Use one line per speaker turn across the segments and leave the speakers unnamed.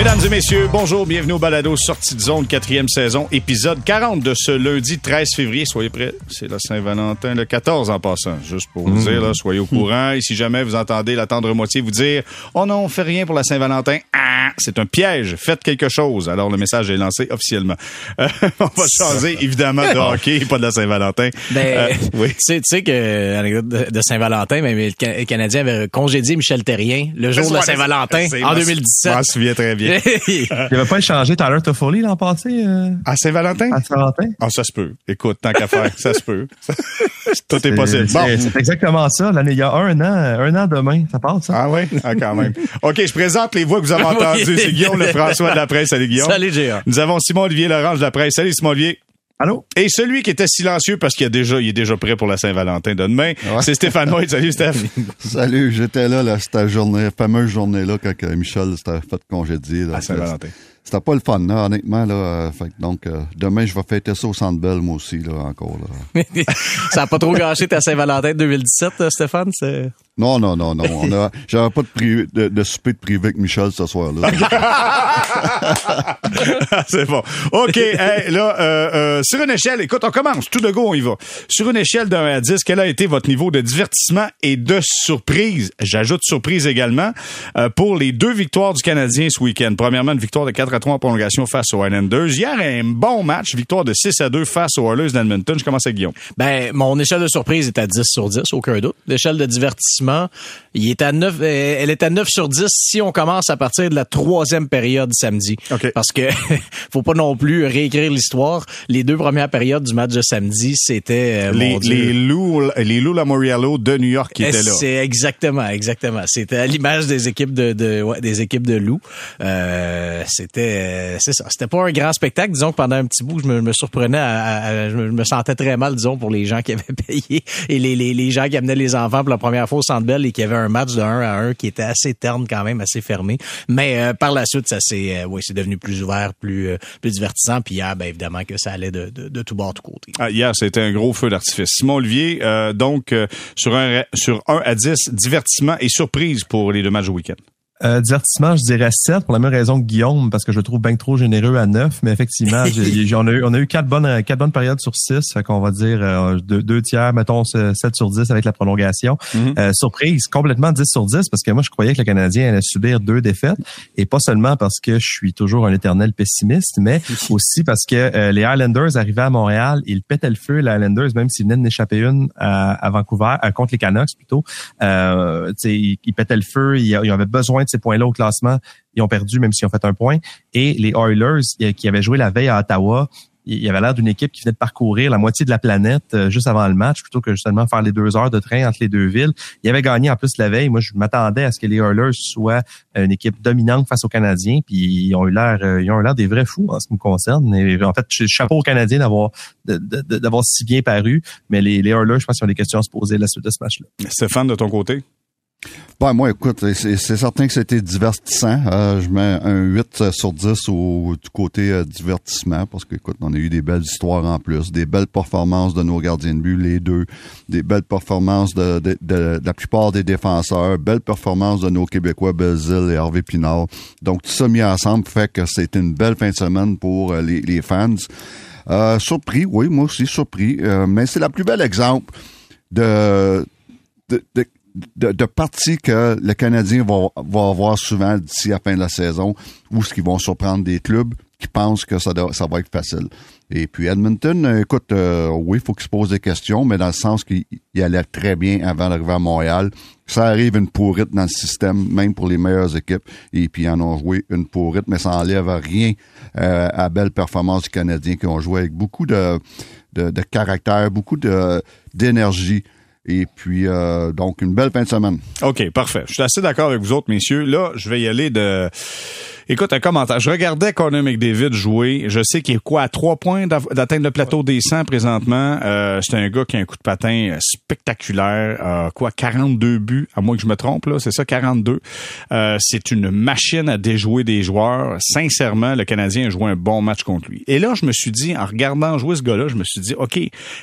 Mesdames et messieurs, bonjour, bienvenue au Balado Sortie de zone, quatrième saison, épisode 40 de ce lundi 13 février. Soyez prêts, c'est la Saint-Valentin, le 14 en passant, juste pour vous dire, là, soyez au courant. Et si jamais vous entendez la tendre moitié vous dire « Oh non, on fait rien pour la Saint-Valentin ah, c'est un piège, faites quelque chose ». Alors le message est lancé officiellement. Euh, on va changer évidemment de hockey, pas de la Saint-Valentin.
Ben,
Euh, oui.
tu sais, tu sais que, anecdote de Saint-Valentin, mais le Ca- les Canadiens avaient congédié Michel Terrien le jour de la Saint-Valentin en
Je
2017.
m'en souviens très bien.
Il avait pas échangé Tyler Toffoli l'an passé euh,
À Saint-Valentin?
à Saint-Valentin?
Ah, ça se peut. Écoute, tant qu'à faire, ça se peut. Tout est possible.
C'est-
Bon.
C'est exactement ça. L'année, il y a un an, un an demain, ça passe, ça?
Ah oui? Ah, quand même. OK, je présente les voix que vous avez entendues.
Oui.
C'est Guillaume Lefrançois de la presse. Salut, Guillaume.
Salut, Géant.
Nous avons Simon-Olivier Lorange de la presse. Salut, Simon-Olivier.
Allô?
Et celui qui était silencieux parce qu'il a déjà, il est déjà prêt pour la Saint-Valentin de demain, c'est Stéphane White. Salut, Steph.
Salut, j'étais là, là cette journée, fameuse journée-là, quand Michel s'était fait congédier. Là,
À Saint-Valentin.
C'était pas le fun, là, honnêtement. Là, euh, fait que donc, euh, demain, je vais fêter ça au Centre Bell, moi aussi, là, encore. Là.
ça a pas trop gâché ta Saint-Valentin de 2017, euh, Stéphane? C'est...
Non, non, non, non. On a, j'avais pas de, privé, de, de souper de privé avec Michel ce soir-là.
c'est bon. OK. hey, là, euh, euh, sur une échelle, écoute, on commence. Tout de go, on y va. Sur une échelle de 1 à 10, quel a été votre niveau de divertissement et de surprise? J'ajoute surprise également euh, pour les deux victoires du Canadien ce week-end. Premièrement, une victoire de 4 à 3 en prolongation face aux Islanders. Hier, un bon match, victoire de 6 à 2 face aux Oilers d'Edmonton. Je commence avec Guillaume.
Ben, mon échelle de surprise est à 10 sur 10, aucun doute. L'échelle de divertissement, il est à 9, euh, elle est à 9 sur 10 si on commence à partir de la troisième période samedi.
OK.
Parce que faut pas non plus réécrire l'histoire. Les deux premières périodes du match de samedi, c'était euh,
Les, les Lou, les Lou Lamoriello de New York qui étaient là.
C'est exactement, exactement. C'était à l'image des équipes de, de ouais, des équipes de loups. Euh, c'était, euh, c'est ça. C'était pas un grand spectacle. Disons que pendant un petit bout, je me, me surprenais, à, à- je me, je me sentais très mal, disons, pour les gens qui avaient payé et les, les, les gens qui amenaient les enfants pour la première fois au Centre Et qui avaient un match de 1 à 1 qui était assez terne quand même, assez fermé. Mais euh, par la suite, ça s'est, euh, oui, c'est devenu plus ouvert, plus, euh, plus divertissant. Puis hier, ben évidemment que ça allait de, de, de tout bord, tout côté.
Ah, hier, c'était un gros feu d'artifice. Simon Olivier, euh, donc, euh, sur, un, sur 1 à 10, divertissement et surprise pour les deux matchs au week-end.
Euh, divertissement, je dirais 7 pour la même raison que Guillaume, parce que je le trouve bien trop généreux à 9, mais effectivement, on, a eu, on a eu quatre bonnes, quatre bonnes périodes sur 6, fait qu'on va dire euh, deux, deux tiers, mettons 7 sur 10 avec la prolongation.
Mhm.
Euh, surprise, complètement 10 sur 10, parce que moi, je croyais que le Canadien allait subir deux défaites, et pas seulement parce que je suis toujours un éternel pessimiste, mais aussi parce que euh, les Highlanders arrivaient à Montréal, ils pétaient le feu, les Highlanders, même s'ils venaient de n'échapper une à, à Vancouver, euh, contre les Canucks plutôt. Euh, ils, ils pétaient le feu, ils, ils avaient besoin de ces points-là au classement. Ils ont perdu, même s'ils ont fait un point. Et les Oilers, euh, qui avaient joué la veille à Ottawa, il y avait l'air d'une équipe qui venait de parcourir la moitié de la planète euh, juste avant le match, plutôt que justement faire les deux heures de train entre les deux villes. Ils avaient gagné en plus la veille. Moi, je m'attendais à ce que les Oilers soient une équipe dominante face aux Canadiens, puis ils ont eu l'air, euh, ils ont l'air des vrais fous en ce qui me concerne. En fait, ch- chapeau aux Canadiens d'avoir d'avoir si bien paru, mais les, les Oilers, je pense qu'ils ont des questions à se poser à la suite de ce match-là.
Stéphane, de ton côté?
Ben, moi, écoute, c'est, certain que c'était divertissant. Euh, je mets un 8 sur 10 au, du côté euh, divertissement parce que, écoute, on a eu des belles histoires en plus, des belles performances de nos gardiens de but, les deux, des belles performances de, la plupart des défenseurs, belles performances de nos Québécois, Belzile et Hervé Pinard. Donc, tout ça mis ensemble fait que c'était une belle fin de semaine pour euh, les, fans. Euh, surpris, oui, moi aussi surpris, euh, mais c'est la plus belle exemple de, de, de, parties que le Canadien va, va avoir souvent d'ici la fin de la saison, où ce qu'ils vont surprendre des clubs qui pensent que ça, ça va être facile. Et puis Edmonton, écoute, euh, oui, il faut qu'ils se posent des questions, mais dans le sens qu'il il allait très bien avant d'arriver à Montréal. Ça arrive une pourrite dans le système, même pour les meilleures équipes. Et puis ils en ont joué une pourrite, mais ça enlève rien euh, à belle performance du Canadien qui ont joué avec beaucoup de, de, de caractère, beaucoup d'énergie. Et puis, euh, donc, une belle fin de semaine.
OK, parfait. Je suis assez d'accord avec vous autres, messieurs. Là, je vais y aller de... Écoute, un commentaire. Je regardais Connor McDavid jouer. Je sais qu'il est quoi, à trois points d'atteindre le plateau des 100 présentement. Euh, c'est un gars qui a un coup de patin spectaculaire. Euh, quoi, 42 buts, à moins que je me trompe, là. C'est ça, 42. Euh, c'est une machine à déjouer des joueurs. Sincèrement, le Canadien a joué un bon match contre lui. Et là, je me suis dit, en regardant jouer ce gars-là, je me suis dit, OK,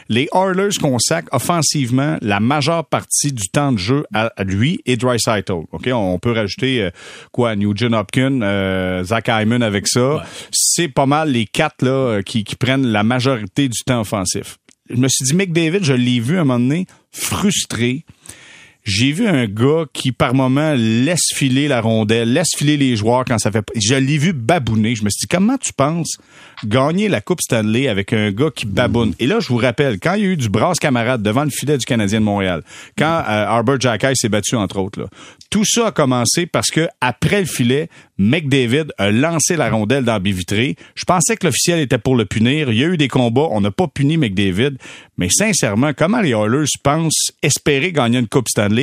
les Oilers consacrent offensivement la majeure partie du temps de jeu à, lui et Dreisaitl. OK, on peut rajouter, euh, quoi, Nugent Hopkins, euh, Zach Hyman avec ça. C'est pas mal les quatre là euh, qui, qui prennent la majorité du temps offensif. Je me suis dit, McDavid, je l'ai vu à un moment donné frustré j'ai vu un gars qui, par moment, laisse filer la rondelle, laisse filer les joueurs quand ça fait... Je l'ai vu babouner. Je me suis dit, comment tu penses gagner la Coupe Stanley avec un gars qui baboune? Et là, je vous rappelle, quand il y a eu du brasse camarade devant le filet du Canadien de Montréal, quand euh, Arbor Jackay s'est battu, entre autres, là, tout ça a commencé parce que après le filet, McDavid a lancé la rondelle dans Bivitré. Je pensais que l'officiel était pour le punir. Il y a eu des combats. On n'a pas puni McDavid. Mais sincèrement, comment les Oilers pensent espérer gagner une Coupe Stanley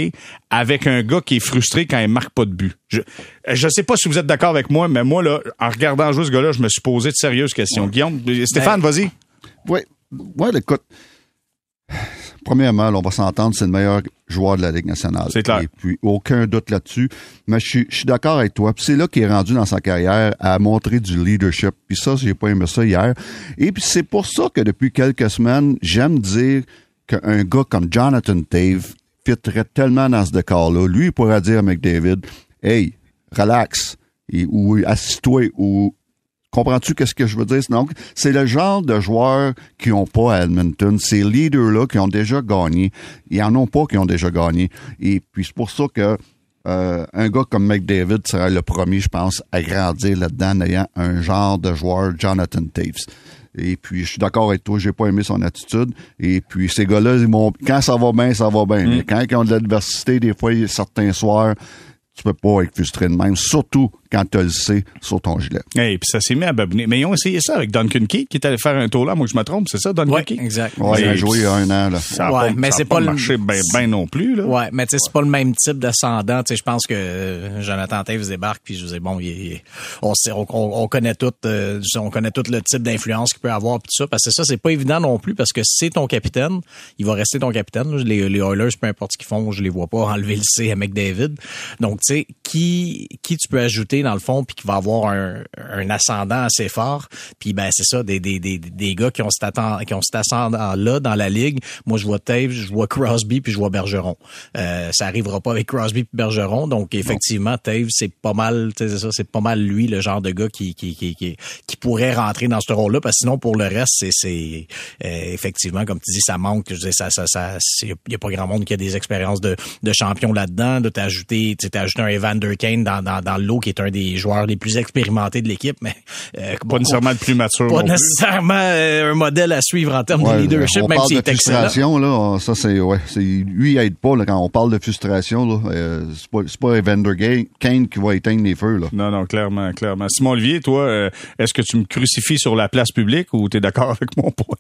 avec un gars qui est frustré quand il marque pas de but? Je ne sais pas si vous êtes d'accord avec moi, mais moi, là, en regardant jouer ce gars-là, je me suis posé de sérieuses questions. Guillaume, Stéphane, ben, vas-y.
Oui. Ouais, écoute premièrement, on va s'entendre, c'est le meilleur joueur de la Ligue nationale.
C'est clair.
Et puis, aucun doute là-dessus. Mais je suis, je suis d'accord avec toi. Puis c'est là qu'il est rendu dans sa carrière à montrer du leadership. Puis ça, j'ai pas aimé ça hier. Et puis c'est pour ça que depuis quelques semaines, j'aime dire qu'un gars comme Jonathan Tave fitterait tellement dans ce décor-là. Lui, il pourrait dire à McDavid, hey, relax, ou assis-toi, ou Comprends-tu qu'est-ce que je veux dire? Donc, c'est le genre de joueurs qui n'ont pas à Edmonton. Ces leaders-là qui ont déjà gagné. Il y en ont pas qui ont déjà gagné. Et puis, c'est pour ça que euh, un gars comme McDavid sera le premier, je pense, à grandir là-dedans en ayant un genre de joueur, Jonathan Taves. Et puis, je suis d'accord avec toi, j'ai pas aimé son attitude. Et puis, ces gars-là, quand ça va bien, ça va bien. Mm. Mais quand ils ont de l'adversité, des fois, certains soirs, tu peux pas être frustré de même, surtout quand tu le sais sur ton gilet.
Et puis ça s'est mis à babouner. Mais ils ont essayé ça avec Duncan Key, qui est allé faire un tour là. Moi, je me trompe, c'est ça, Duncan
ouais,
Key?
exact.
Ouais, il a joué un an, là.
Ça ouais, pas, mais c'est pas, pas marché bien ben non plus, là.
Ouais, mais tu sais, c'est pas le même type d'ascendant. Tu sais, je pense que euh, Jonathan Taves débarque, puis je vous dis, bon, il, on, sait, on, on, connaît tout, euh, on connaît tout le type d'influence qu'il peut avoir, puis tout ça. Parce que ça, c'est pas évident non plus, parce que c'est ton capitaine. Il va rester ton capitaine. Les, les Oilers, peu importe ce qu'ils font, je les vois pas enlever le C à McDavid. Donc, tu sais, qui, qui tu peux ajouter, dans le fond, puis qui va avoir un, un ascendant assez fort. Puis ben c'est ça, des, des, des, des gars qui ont cet, qui ont cet ascendant-là dans la ligue. Moi, je vois Tave, je vois Crosby, puis je vois Bergeron. Euh, ça arrivera pas avec Crosby et Bergeron. Donc, effectivement, Tave, c'est pas mal, c'est ça, c'est pas mal lui, le genre de gars qui, qui, qui, qui, qui pourrait rentrer dans ce rôle-là. Parce que sinon, pour le reste, c'est, c'est euh, effectivement, comme tu dis, ça manque. Je dis, ça, ça, ça, il y a pas grand monde qui a des expériences de, de champion là-dedans. De t'ajouter, tu ajouté un Evander Kane dans, dans, dans l'eau qui est un des joueurs les plus expérimenté de l'équipe, mais
euh, pas nécessairement le plus mature.
Pas nécessairement euh, un modèle à suivre en termes de leadership, même s'il est
frustration, là, ça c'est ouais, c'est lui il aide pas là, quand on parle de frustration là, euh, c'est pas c'est pas Evander Kane qui va éteindre les feux là.
Non non, clairement, clairement. Simon Olivier, toi, euh, est-ce que tu me crucifies sur la place publique ou tu es d'accord avec mon point?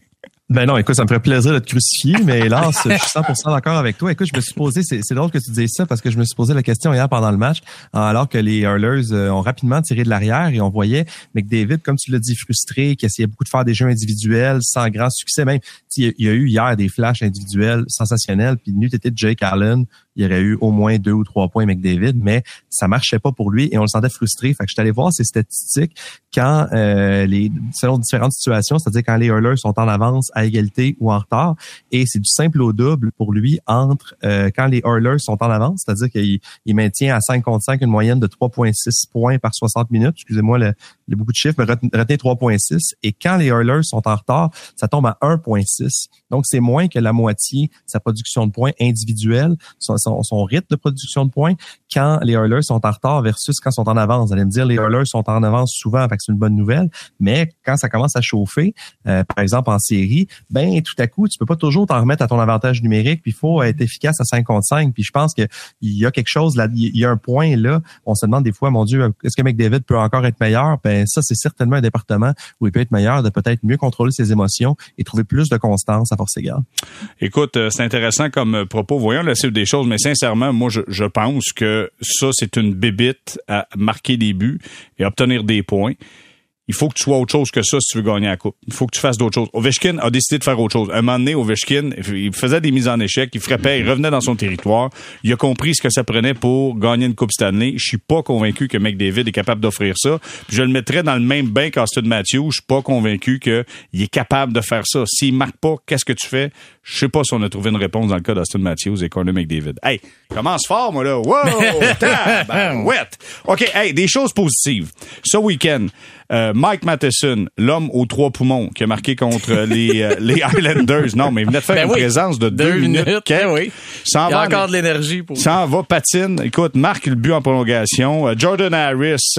Ben non, écoute, ça me ferait plaisir de te crucifier, mais hélas, je suis 100% d'accord avec toi. Écoute, je me suis posé, c'est, drôle que tu dises ça parce que je me suis posé la question hier pendant le match, alors que les Hurlers euh, ont rapidement tiré de l'arrière et on voyait McDavid, comme tu l'as dit, frustré, qu'il essayait beaucoup de faire des jeux individuels sans grand succès. Même, il y a eu hier des flashs individuels sensationnels, puis nu était Jake Allen, il y aurait eu au moins deux ou trois points McDavid, mais ça marchait pas pour lui et on le sentait frustré. Fait que je suis allé voir ces statistiques quand euh, les selon différentes situations, c'est-à-dire quand les Hurlers sont en avance, à égalité ou en retard, et c'est du simple au double pour lui entre euh, quand les Hurlers sont en avance, c'est-à-dire qu'il il maintient à 5 contre 5 une moyenne de 3,6 points par 60 minutes. Excusez-moi le, le, beaucoup de chiffres, mais retenez 3,6. Et quand les Hurlers sont en retard, ça tombe à 1,6. Donc c'est moins que la moitié de sa production de points individuelle son rythme de production de points quand les Oilers sont en retard versus quand ils sont en avance. Vous allez me dire, les Oilers sont en avance souvent, fait que c'est une bonne nouvelle. Mais quand ça commence à chauffer, euh, par exemple en série, ben tout à coup, tu peux pas toujours t'en remettre à ton avantage numérique. Puis il faut être efficace à 5 contre 5. Puis je pense qu'il y a quelque chose là, il y a un point là. On se demande des fois, mon Dieu, est-ce que McDavid peut encore être meilleur? Ben ça, c'est certainement un département où il peut être meilleur, de peut-être mieux contrôler ses émotions et trouver plus de constance à force égale.
Écoute, euh, c'est intéressant comme euh, propos. Voyons la suite des choses, sincèrement, moi, je, pense que ça, c'est une bébite à marquer des buts et obtenir des points il faut que tu sois autre chose que ça si tu veux gagner la coupe. Il faut que tu fasses d'autres choses. Ovechkin a décidé de faire autre chose. Un moment donné, Ovechkin, il faisait des mises en échec, il frappait, il revenait dans son territoire. Il a compris ce que ça prenait pour gagner une coupe Stanley. Je suis pas convaincu que McDavid est capable d'offrir ça. je le mettrais dans le même bain qu'Austin Matthews. Je suis pas convaincu qu'il est capable de faire ça. S'il marque pas, qu'est-ce que tu fais? Je sais pas si on a trouvé une réponse dans le cas d'Austin Matthews et Corner McDavid. Hey, commence fort, moi, là. Wow! ouais. OK, hey, des choses positives. Ce week-end, euh, Mike Matheson, l'homme aux trois poumons qui a marqué contre les, euh, les Islanders. Non, mais il venait de faire ben une présence de deux, minutes.
Ben oui. il y a encore de l'énergie pour
Ça va, patine. Écoute, marque le but en prolongation. Euh, Jordan Harris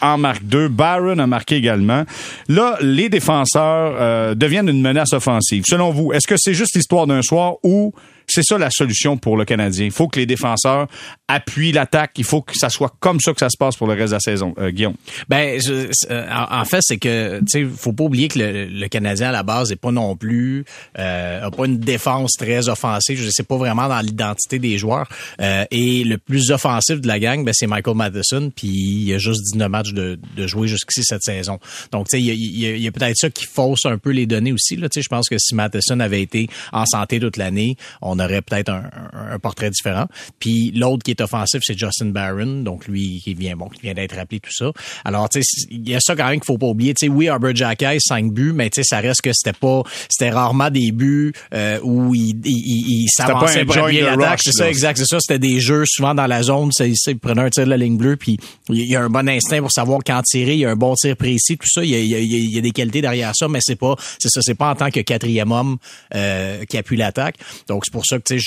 en marque deux. Byron a marqué également. Là, les défenseurs deviennent une menace offensive. Selon vous, est-ce que c'est juste l'histoire d'un soir ou c'est ça la solution pour le Canadien. Il faut que les défenseurs appuient l'attaque. Il faut que ça soit comme ça que ça se passe pour le reste de la saison. Euh, Guillaume.
Ben, euh, en, fait, c'est que tu sais, faut pas oublier que le, Canadien à la base est pas non plus euh, a pas une défense très offensive. Je sais pas vraiment dans l'identité des joueurs. Euh, et le plus offensif de la gang, ben, c'est Michael Madison. Puis il a juste 19 matchs de, de jouer jusqu'ici cette saison. Donc tu sais, il y a, y a, peut-être ça qui fausse un peu les données aussi. Tu sais, je pense que si Madison avait été en santé toute l'année, on on aurait peut-être un, portrait différent. Puis l'autre qui est offensif, c'est Justin Barron, donc lui qui vient bon, qui vient d'être rappelé tout ça. Alors tu sais, il y a ça quand même qu'il faut pas oublier. Tu sais, oui, Arbor Jackay, 5 buts, mais tu sais, ça reste que c'était pas, c'était rarement des buts euh, où il, il, il s'avançait pour l'attaque. C'est ça, exact. C'est ça. C'était des jeux souvent dans la zone. C'est, il prenait un tir de la ligne bleue, puis il y a un bon instinct pour savoir quand tirer. Il y a un bon tir précis, tout ça. Il y a, il y a, des qualités derrière ça, mais c'est pas, c'est ça, c'est pas en tant que quatrième homme euh, qui appuie l'attaque. Donc c'est pour ça tu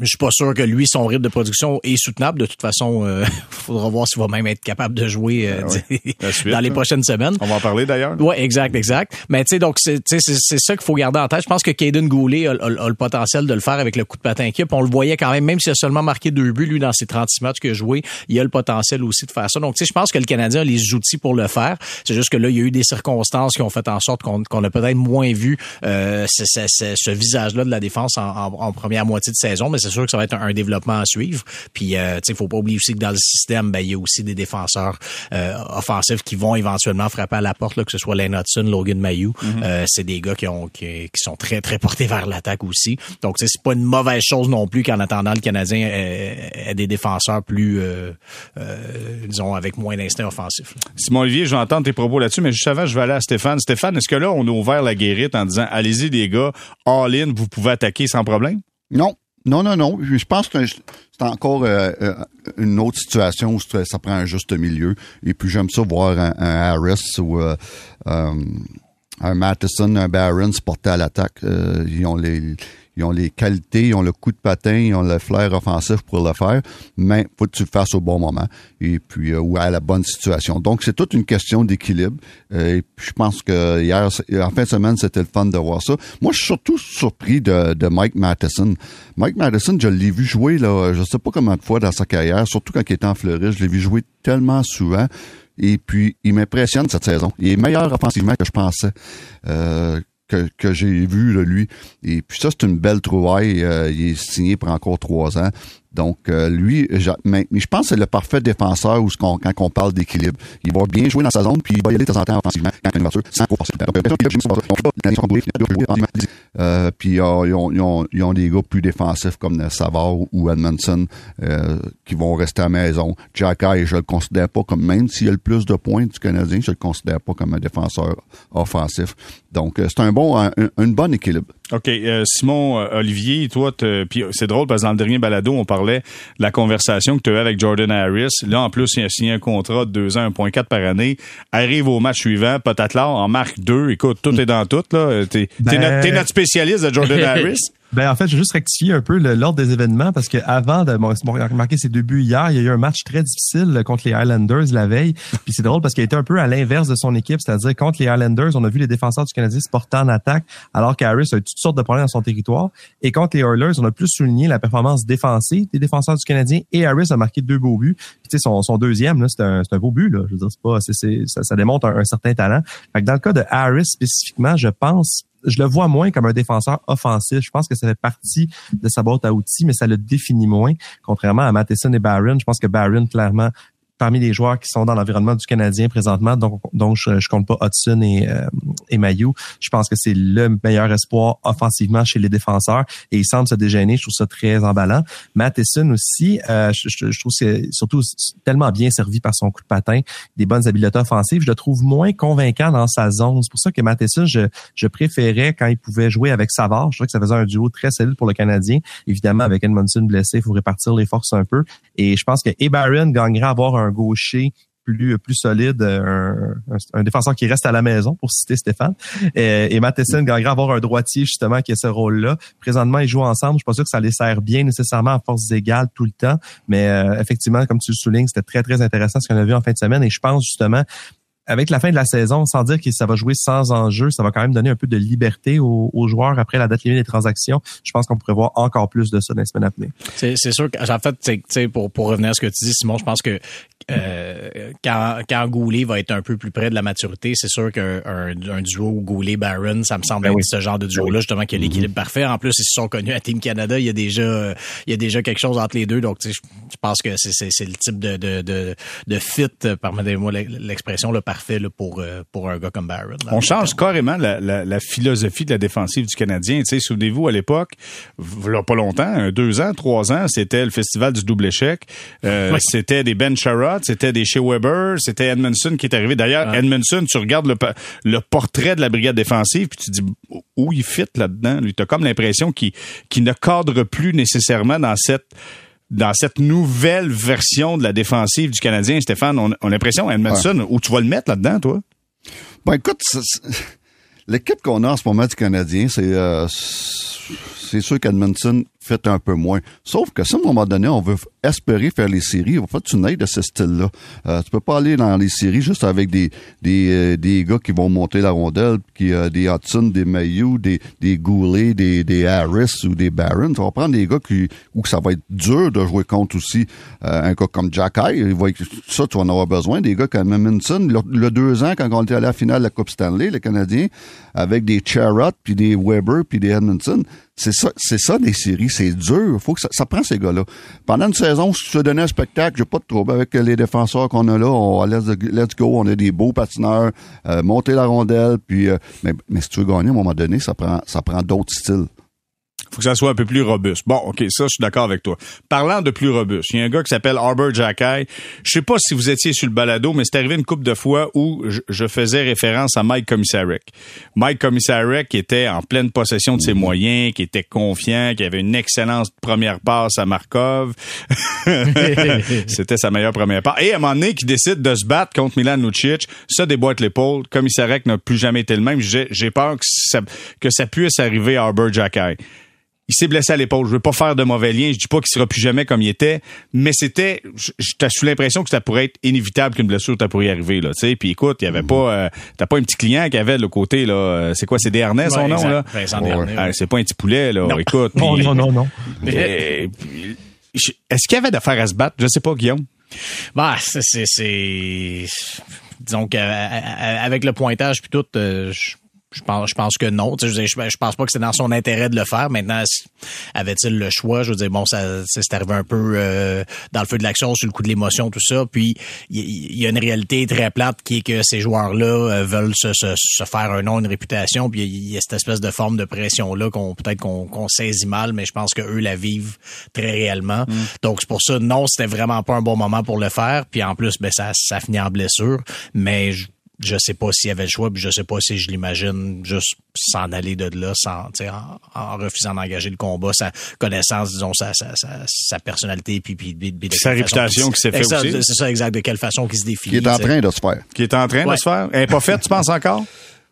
je suis pas sûr que lui, son rythme de production est soutenable. De toute façon, il euh, faudra voir s'il va même être capable de jouer euh, ben dans les prochaines semaines.
On va en parler d'ailleurs.
Oui, exact, exact. Mais tu sais, donc c'est ça qu'il faut garder en tête. Je pense que Caden Goulet a, le potentiel de le faire avec le coup de patin équipe. On le voyait quand même, même s'il a seulement marqué deux buts, lui, dans ses 36 matchs qu'il a joué, il a le potentiel aussi de faire ça. Donc, tu sais, je pense que le Canadien a les outils pour le faire. C'est juste que là, il y a eu des circonstances qui ont fait en sorte qu'on a peut-être moins vu euh, ce, ce visage-là de la défense en, en, première moitié de saison. Mais c'est sûr que ça va être un, développement à suivre. Puis, euh, tu sais, faut pas oublier aussi que dans le système, ben, il y a aussi des défenseurs euh, offensifs qui vont éventuellement frapper à la porte, là, que ce soit Lane Hudson, Logan Mayou. Mhm. euh, c'est des gars qui ont qui, sont très très portés vers l'attaque aussi. Donc, c'est pas une mauvaise chose non plus qu'en attendant le Canadien ait, des défenseurs plus, euh, euh, disons, avec moins d'instinct offensif.
Simon Olivier, je vais entendre tes propos là-dessus, mais juste avant, je vais aller à Stéphane. Stéphane, est-ce que là, on a ouvert la guérite en disant, allez-y les gars, all in, vous pouvez attaquer sans problème?
Non, non, non, non. Je pense que c'est encore euh, euh, une autre situation où ça prend un juste milieu. Et puis j'aime ça voir un, Harris ou euh, un Matheson, un Barron se porter à l'attaque. ils ont les ils ont les qualités, ils ont le coup de patin, ils ont le flair offensif pour le faire, mais faut que tu le fasses au bon moment et puis euh, ou à la bonne situation. Donc c'est toute une question d'équilibre. Euh, et puis, je pense que hier, en fin de semaine, c'était le fun de voir ça. Moi, je suis surtout surpris de, Mike Matheson. Mike Matheson, je l'ai vu jouer là, je sais pas combien de fois dans sa carrière, surtout quand il était en Floride, je l'ai vu jouer tellement souvent. Et puis, il m'impressionne cette saison. Il est meilleur offensivement que je pensais. Euh, que, j'ai vu de lui. Et puis ça, c'est une belle trouvaille. Euh, il est signé pour encore trois ans. Donc, euh, lui, je, mais, je pense que c'est le parfait défenseur où quand on parle d'équilibre. Il va bien jouer dans sa zone, puis il va y aller de temps en temps offensivement quand il a une ouverture, sans. Euh, puis ils ont, ils, ont, des gars plus défensifs comme Savard ou Edmondson euh, qui vont rester à la maison. Jack je le considère pas comme, même s'il a le plus de points du Canadien, je le considère pas comme un défenseur offensif. Donc, euh, c'est un bon, un, bonne équilibre.
OK. Euh, Simon, euh, Olivier, toi, puis c'est drôle parce que dans le dernier balado, on parlait de la conversation que tu avais avec Jordan Harris. Là, en plus, il a signé un contrat de 2 ans, 1.4 par année. Arrive au match suivant, Potatlar en marque 2. Écoute, tout est dans tout. là. T'es, ben... notre, spécialiste de Jordan Harris.
Ben en fait, je vais juste rectifier un peu l'ordre des événements parce que avant de marquer ses débuts hier, il y a eu un match très difficile contre les Highlanders la veille. Puis c'est drôle parce qu'il était un peu à l'inverse de son équipe, c'est-à-dire contre les Highlanders, on a vu les défenseurs du Canadien se porter en attaque alors qu'Harris a eu toutes sortes de problèmes dans son territoire. Et contre les Oilers, on a plus souligné la performance défensive des défenseurs du Canadien et Harris a marqué deux beaux buts. Puis tu sais son, son deuxième c'est un, un beau but là. Je veux dire, c'est pas, ça, ça démontre un, un certain talent. Fait que dans le cas de Harris spécifiquement, je pense je le vois moins comme un défenseur offensif. Je pense que ça fait partie de sa boîte à outils, mais ça le définit moins. Contrairement à Matheson et Barron, je pense que Barron, clairement, parmi les joueurs qui sont dans l'environnement du Canadien présentement, donc, donc je, je compte pas Hudson et, euh, et Mayou. Je pense que c'est le meilleur espoir offensivement chez les défenseurs et il semble se dégainer. Je trouve ça très emballant. Matheson aussi, euh, je, je, trouve c'est surtout tellement bien servi par son coup de patin, des bonnes habiletés offensives. Je le trouve moins convaincant dans sa zone. C'est pour ça que Matheson, je, je préférais quand il pouvait jouer avec Savard. Je trouvais que ça faisait un duo très solide pour le Canadien. Évidemment, avec Edmondson blessé, il faut répartir les forces un peu. Et je pense que Ebaron gagnerait à avoir un gaucher plus plus solide, un, un, défenseur qui reste à la maison, pour citer Stéphane. Et, et Matheson gagnerait avoir un droitier, justement, qui a ce rôle-là. Présentement, ils jouent ensemble. Je suis pas sûr que ça les sert bien nécessairement à force égales tout le temps. Mais euh, effectivement, comme tu le soulignes, c'était très, très intéressant ce qu'on a vu en fin de semaine. Et je pense justement avec la fin de la saison, sans dire que ça va jouer sans enjeu, ça va quand même donner un peu de liberté aux, joueurs après la date limite des transactions. Je pense qu'on pourrait voir encore plus de ça dans les semaines à venir.
C'est sûr qu'en fait, pour, pour revenir à ce que tu dis, Simon, je pense que euh, quand, quand Goulet va être un peu plus près de la maturité, c'est sûr qu'un un, duo Goulet-Barron, ça me semble ben être ce genre de ben duo-là, justement, qui a l'équilibre mm-hmm. parfait. En plus, ils se sont connus à Team Canada, il y a déjà, il y a déjà quelque chose entre les deux. Donc, je, je pense que c'est le type de, de, de, de fit, permettez-moi l'expression, le parfait là, pour, pour un gars comme Barron.
On change carrément la, la, la, philosophie de la défensive du Canadien. Souvenez-vous, à l'époque, il pas longtemps, deux ans, trois ans, c'était le festival du double échec. Euh, C'était des Ben Sherrod, c'était des Shea Weber, c'était Edmondson qui est arrivé. D'ailleurs, Edmondson, tu regardes le, le portrait de la brigade défensive, puis tu dis où il fit là-dedans. Lui, t'as comme l'impression qu'il qu'il ne cadre plus nécessairement dans cette dans cette nouvelle version de la défensive du Canadien, Stéphane, on, a l'impression, Edmondson, où tu vas le mettre là-dedans, toi?
Ben écoute, l'équipe qu'on a en ce moment du Canadien, c'est euh, c'est sûr qu'Edmondson fait un peu moins. Sauf que si à un moment donné, on veut espérer faire les séries, il va falloir que tu n'ailles de ce style-là. Euh, tu peux pas aller dans les séries juste avec des des, euh, des gars qui vont monter la rondelle, qui euh, des Hudson, des Mayou, des des Goulet, des, des Harris ou des Barron. Tu vas prendre des gars qui où ça va être dur de jouer contre aussi euh, un gars comme Jack High. Ça, tu vas en avoir besoin. Des gars comme Minson, le, deux ans, quand on était allé à la finale de la Coupe Stanley, le Canadien, avec des Charrot, puis des Weber, puis des Edmondson, c'est ça, c'est ça des séries, c'est dur. Faut que ça, ça prend ces gars-là. Pendant une saison, si tu veux donner un spectacle, j'ai pas de trouble avec les défenseurs qu'on a là. On let's, let's go, on a des beaux patineurs, euh, monter la rondelle, puis euh, mais, mais si tu veux gagner à un moment donné, ça prend ça prend d'autres styles
faut que ça soit un peu plus robuste. Bon, OK, ça, je suis d'accord avec toi. Parlant de plus robuste, il y a un gars qui s'appelle Arbor Jackay. Je sais pas si vous étiez sur le balado, mais c'est arrivé une couple de fois où je, faisais référence à Mike Commissarek. Mike Commissarek qui était en pleine possession de ses moyens, qui était confiant, qui avait une excellente première passe à Markov. C'était sa meilleure première passe. Et à un moment donné, qui décide de se battre contre Milan Lucic, ça déboîte l'épaule. Commissarek n'a plus jamais été le même. J'ai peur que ça, que ça puisse arriver à Arbor Jackay il s'est blessé à l'épaule. Je veux pas faire de mauvais lien. Je dis pas qu'il sera plus jamais comme il était, mais c'était, t'as eu l'impression que ça pourrait être inévitable qu'une blessure t'a pourrait y arriver, là, tu sais. Puis écoute, il y avait pas, euh, t'as pas un petit client qui avait de le côté, là. Euh, c'est quoi, c'est Desharnais, son nom, là? Ah, c'est pas un petit poulet, là. Écoute.
non, non, non, non,
Est-ce qu'il y avait d'affaires à se battre? Je sais pas, Guillaume.
Bah, c'est, c'est, disons qu'avec le pointage puis tout, euh, je pense, je pense que non. Je, je, je pense pas que c'est dans son intérêt de le faire. Maintenant, avait-il le choix? Je veux dire, bon, ça c'est arrivé un peu euh, dans le feu de l'action, sur le coup de l'émotion, tout ça. Puis il y, a une réalité très plate qui est que ces joueurs-là euh, veulent se, se, se, faire un nom, une réputation. Puis il y a cette espèce de forme de pression-là qu'on peut-être qu'on saisit mal, mais je pense que eux la vivent très réellement. Mm. Donc c'est pour ça, non, c'était vraiment pas un bon moment pour le faire. Puis en plus, ben ça, ça finit en blessure. Mais je, je sais pas s'il y avait le choix, puis je sais pas si je l'imagine juste s'en aller de là sans, en, en refusant d'engager le combat, sa connaissance, disons, sa, sa, sa, personnalité, puis, puis,
sa réputation qui s'est fait aussi.
C'est ça, exact. De quelle façon qu'il se définit.
Qui est en train de se faire.
Qui est en train de se faire. Elle n'est pas faite, tu penses encore?